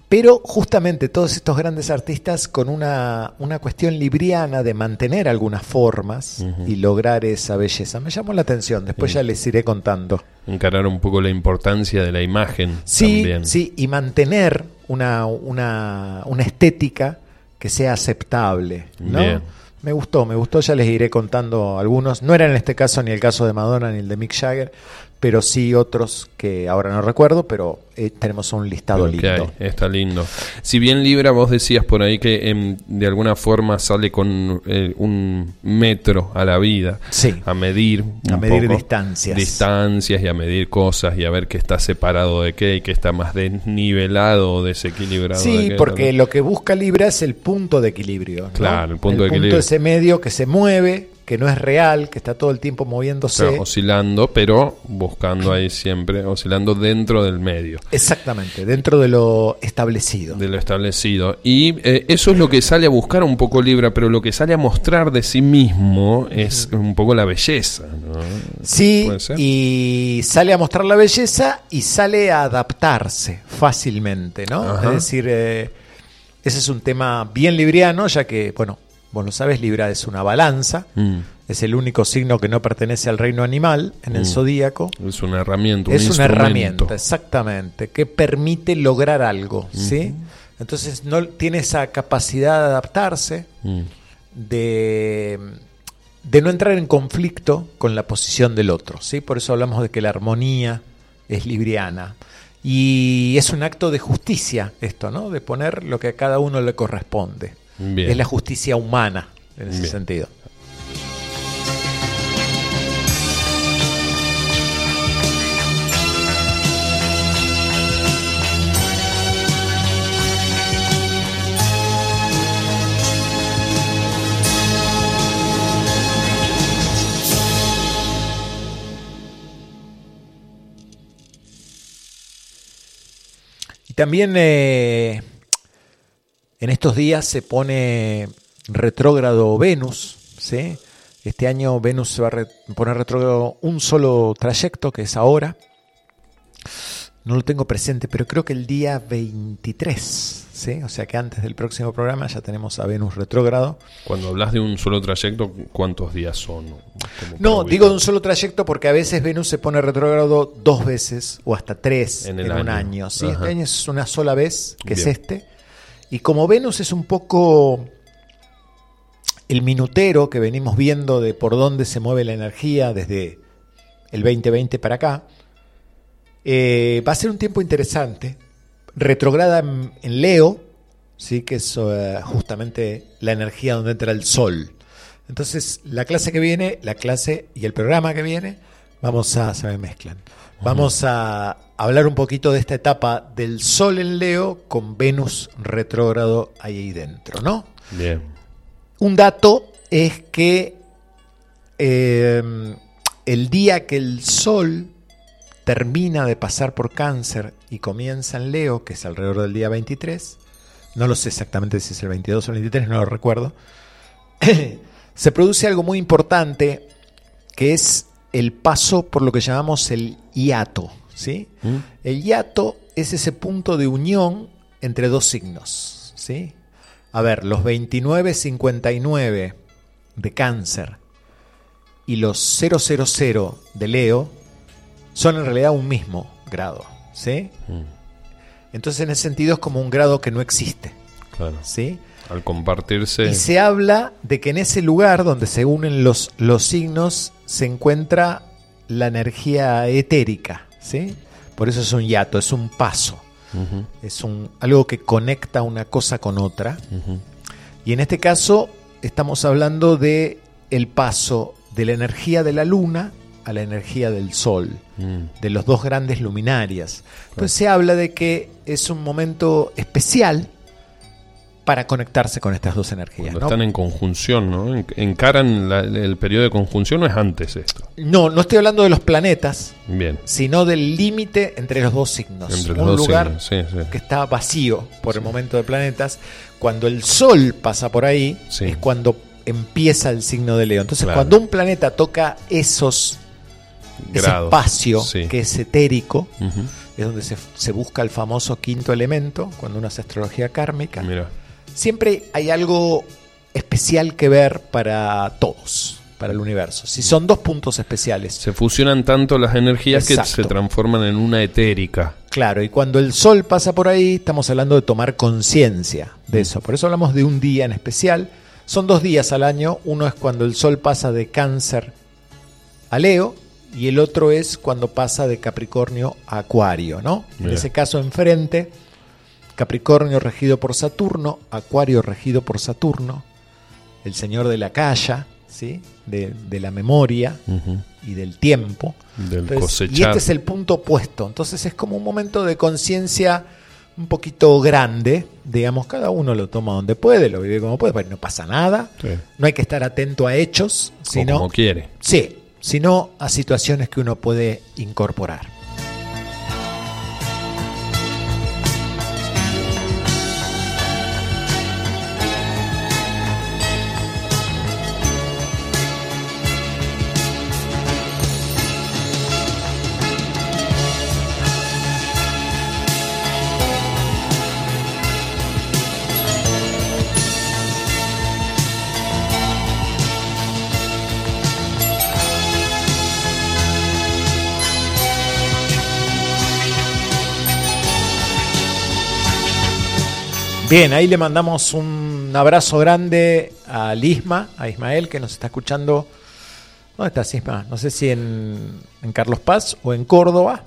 Pero justamente todos estos grandes artistas con una, una cuestión libriana de mantener algunas formas y lograr esa belleza. Me llamó la atención, después Sí. ya les iré contando. Encarar un poco la importancia de la imagen Sí, también. sí, y mantener una, una, una estética que sea aceptable. ¿no? Bien. Me gustó, me gustó, ya les iré contando algunos. No era en este caso ni el caso de Madonna ni el de Mick Jagger, pero sí otros que ahora no recuerdo, pero eh, tenemos un listado lindo. está lindo. Si bien Libra, vos decías por ahí que em, de alguna forma sale con eh, un metro a la vida, Sí. a medir, A medir poco distancias. distancias y a medir cosas y a ver qué está separado de qué y qué está más desnivelado o desequilibrado. de Sí, qué, porque lo que busca Libra es el punto de equilibrio. ¿no? Claro, el punto de equilibrio. punto ese medio que se mueve, que no es real, que está todo el tiempo moviéndose. Claro, oscilando, pero buscando ahí siempre, oscilando dentro del medio. Exactamente, dentro de lo establecido. de lo establecido. Y eh, eso es lo que sale a buscar un poco Libra, pero lo que sale a mostrar de sí mismo es un poco la belleza. ¿no? Sí, y sale a mostrar la belleza y sale a adaptarse fácilmente, ¿no? Ajá. Es decir, eh, ese es un tema bien libriano, ya que, bueno, vos lo sabes, Libra es una balanza, Mm. es el único signo que no pertenece al reino animal en el Mm. zodíaco. Es una herramienta. un Es una herramienta, exactamente, que permite lograr algo, ¿sí? Entonces no tiene esa capacidad de adaptarse, Mm. de, de no entrar en conflicto con la posición del otro, ¿sí? Por eso hablamos de que la armonía es libriana. Y es un acto de justicia esto, ¿no? De poner lo que a cada uno le corresponde. Bien. Es la justicia humana en ese Bien. sentido. También eh, en estos días se pone retrógrado Venus, ¿sí? Este año Venus se va a poner retrógrado un solo trayecto, que es ahora. No lo tengo presente, pero creo que el día 23, ¿sí? O sea que antes del próximo programa ya tenemos a Venus retrógrado. Cuando hablas de un solo trayecto, ¿cuántos días son? No, digo de un solo trayecto porque a veces Venus se pone retrógrado dos veces o hasta tres En un año. ¿sí? Este año es una sola vez, que Bien. es este. Y como Venus es un poco el minutero que venimos viendo de por dónde se mueve la energía desde el 2020 para acá, eh, va a ser un tiempo interesante. Retrograda en, en Leo, ¿sí? que es eh, justamente la energía donde entra el sol. Entonces, la clase que viene, la clase y el programa que viene, vamos a, se me mezclan. Vamos a hablar un poquito de esta etapa del sol en Leo con Venus retrógrado ahí dentro, ¿no? Bien. Un dato es que eh, el día que el Sol termina de pasar por cáncer y comienza en Leo, que es alrededor del día 23, no lo sé exactamente si es el 22 o el 23, no lo recuerdo, se produce algo muy importante que es el paso por lo que llamamos el hiato. ¿Sí? ¿Mm? El hiato es ese punto de unión entre dos signos. ¿sí? A ver, los 2959 de cáncer y los 000 de Leo son en realidad un mismo grado. ¿sí? Mm. Entonces en ese sentido es como un grado que no existe. Claro. ¿sí? Al compartirse. Y se habla de que en ese lugar donde se unen los, los signos se encuentra la energía etérica, ¿sí? Por eso es un hiato, es un paso, es un, algo que conecta una cosa con otra. Y en este caso estamos hablando de el paso de la energía de la luna a la energía del sol, Mm. de los dos grandes luminarias. Pues se habla de que es un momento especial para conectarse con estas dos energías. Cuando ¿no? están en conjunción, ¿no? En- encaran la- el periodo de conjunción, ¿no es antes esto? No, no estoy hablando de los planetas, Bien. sino del límite entre los dos signos. Entre los Un dos lugar signos, sí, sí. que está vacío por el momento de planetas. Cuando el Sol pasa por ahí, es cuando empieza el signo de Leo. Entonces, Claro. cuando un planeta toca esos ese Grados, espacio que es etérico, es donde se, se busca el famoso quinto elemento, cuando uno hace astrología kármica. Mira. Siempre hay algo especial que ver para todos, para el universo. Si son dos puntos especiales. Se fusionan tanto las energías que se transforman en una etérica. Claro, y cuando el sol pasa por ahí, estamos hablando de tomar conciencia de eso. Por eso hablamos de un día en especial. Son dos días al año. Uno es cuando el sol pasa de cáncer a Leo y el otro es cuando pasa de Capricornio a Acuario, ¿no? En ese caso enfrente, Capricornio regido por Saturno, Acuario regido por Saturno, el señor de la calla, ¿sí? De, de la memoria y del tiempo. Del Entonces, y este es el punto opuesto. Entonces es como un momento de conciencia un poquito grande. Digamos, cada uno lo toma donde puede, lo vive como puede, pero no pasa nada. Sí. No hay que estar atento a hechos, O sino, como quiere. sí, sino a situaciones que uno puede incorporar. Bien, ahí le mandamos un abrazo grande a Lisma, a Ismael, que nos está escuchando. ¿Dónde estás, Isma? No sé si en, en Carlos Paz o en Córdoba.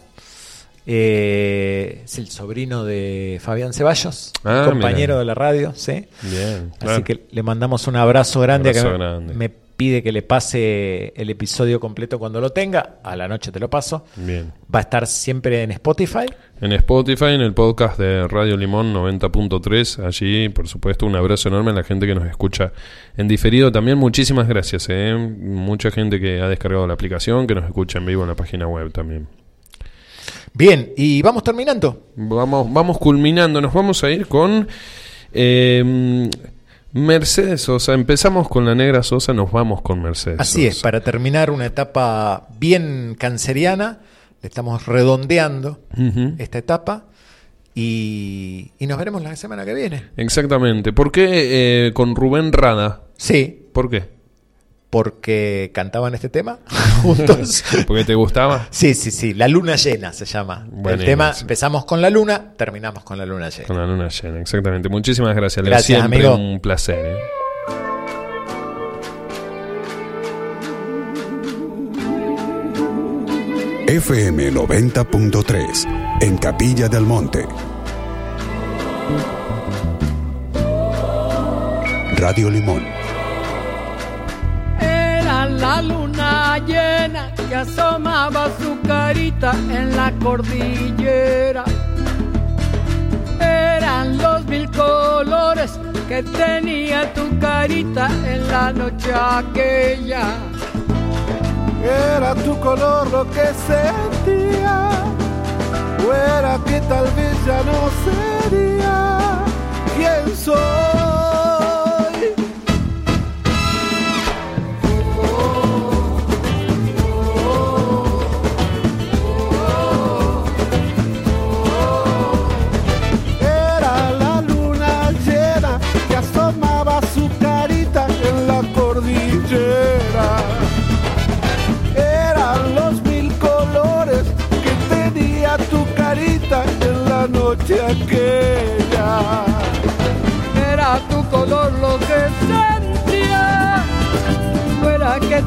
Eh, es el sobrino de Fabián Ceballos, Ah, compañero mira. de la radio, ¿sí? Bien. Así claro. que le mandamos un abrazo grande. Abrazo que me- grande. me pide que le pase el episodio completo cuando lo tenga. A la noche te lo paso. Bien. Va a estar siempre en Spotify. En Spotify, en el podcast de Radio Limón 90.3, allí, por supuesto, un abrazo enorme a la gente que nos escucha en diferido. También muchísimas gracias, ¿eh? mucha gente que ha descargado la aplicación, que nos escucha en vivo en la página web también. Bien, y vamos terminando. Vamos, vamos culminando, nos vamos a ir con eh, Mercedes Sosa. Empezamos con la negra Sosa, nos vamos con Mercedes. Así es, para terminar una etapa bien canceriana, le estamos redondeando esta etapa y, y nos veremos la semana que viene. Exactamente. ¿Por qué eh, con Rubén Rada? Sí, ¿Por qué? porque cantaban este tema juntos. ¿Porque te gustaba? Sí, sí, sí, la luna llena se llama. El tema, empezamos con la luna, terminamos con la luna llena. Con la luna llena, exactamente. Muchísimas gracias. Leo. Gracias, Siempre amigo. un placer. ¿eh? FM 90.3 en Capilla del Monte. Radio Limón. Era la luna llena que asomaba su carita en la cordillera. Eran los mil colores que tenía tu carita en la noche aquella. Era tu color lo que sentía, o era que tal vez ya no sería quien soy.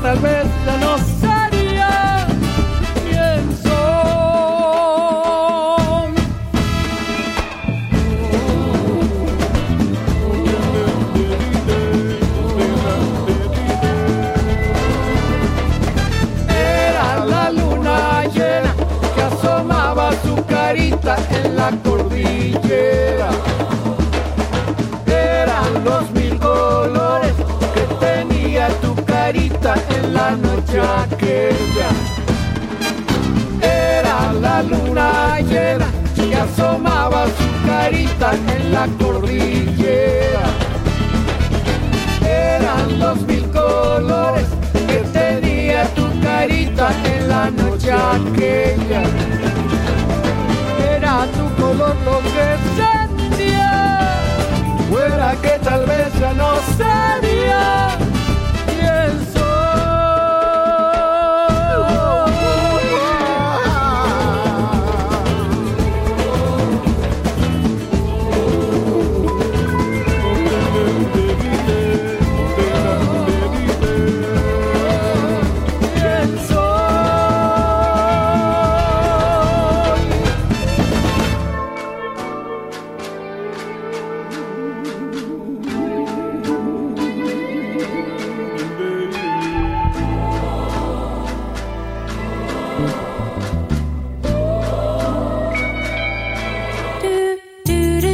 Tal vez ya no sería quien soy. Era la luna llena que asomaba su carita en la aquella era la luna llena que asomaba su carita en la cordillera. Eran los mil colores que tenía tu carita en la noche aquella. Era tu color lo que sentía, fuera que tal vez ya no sería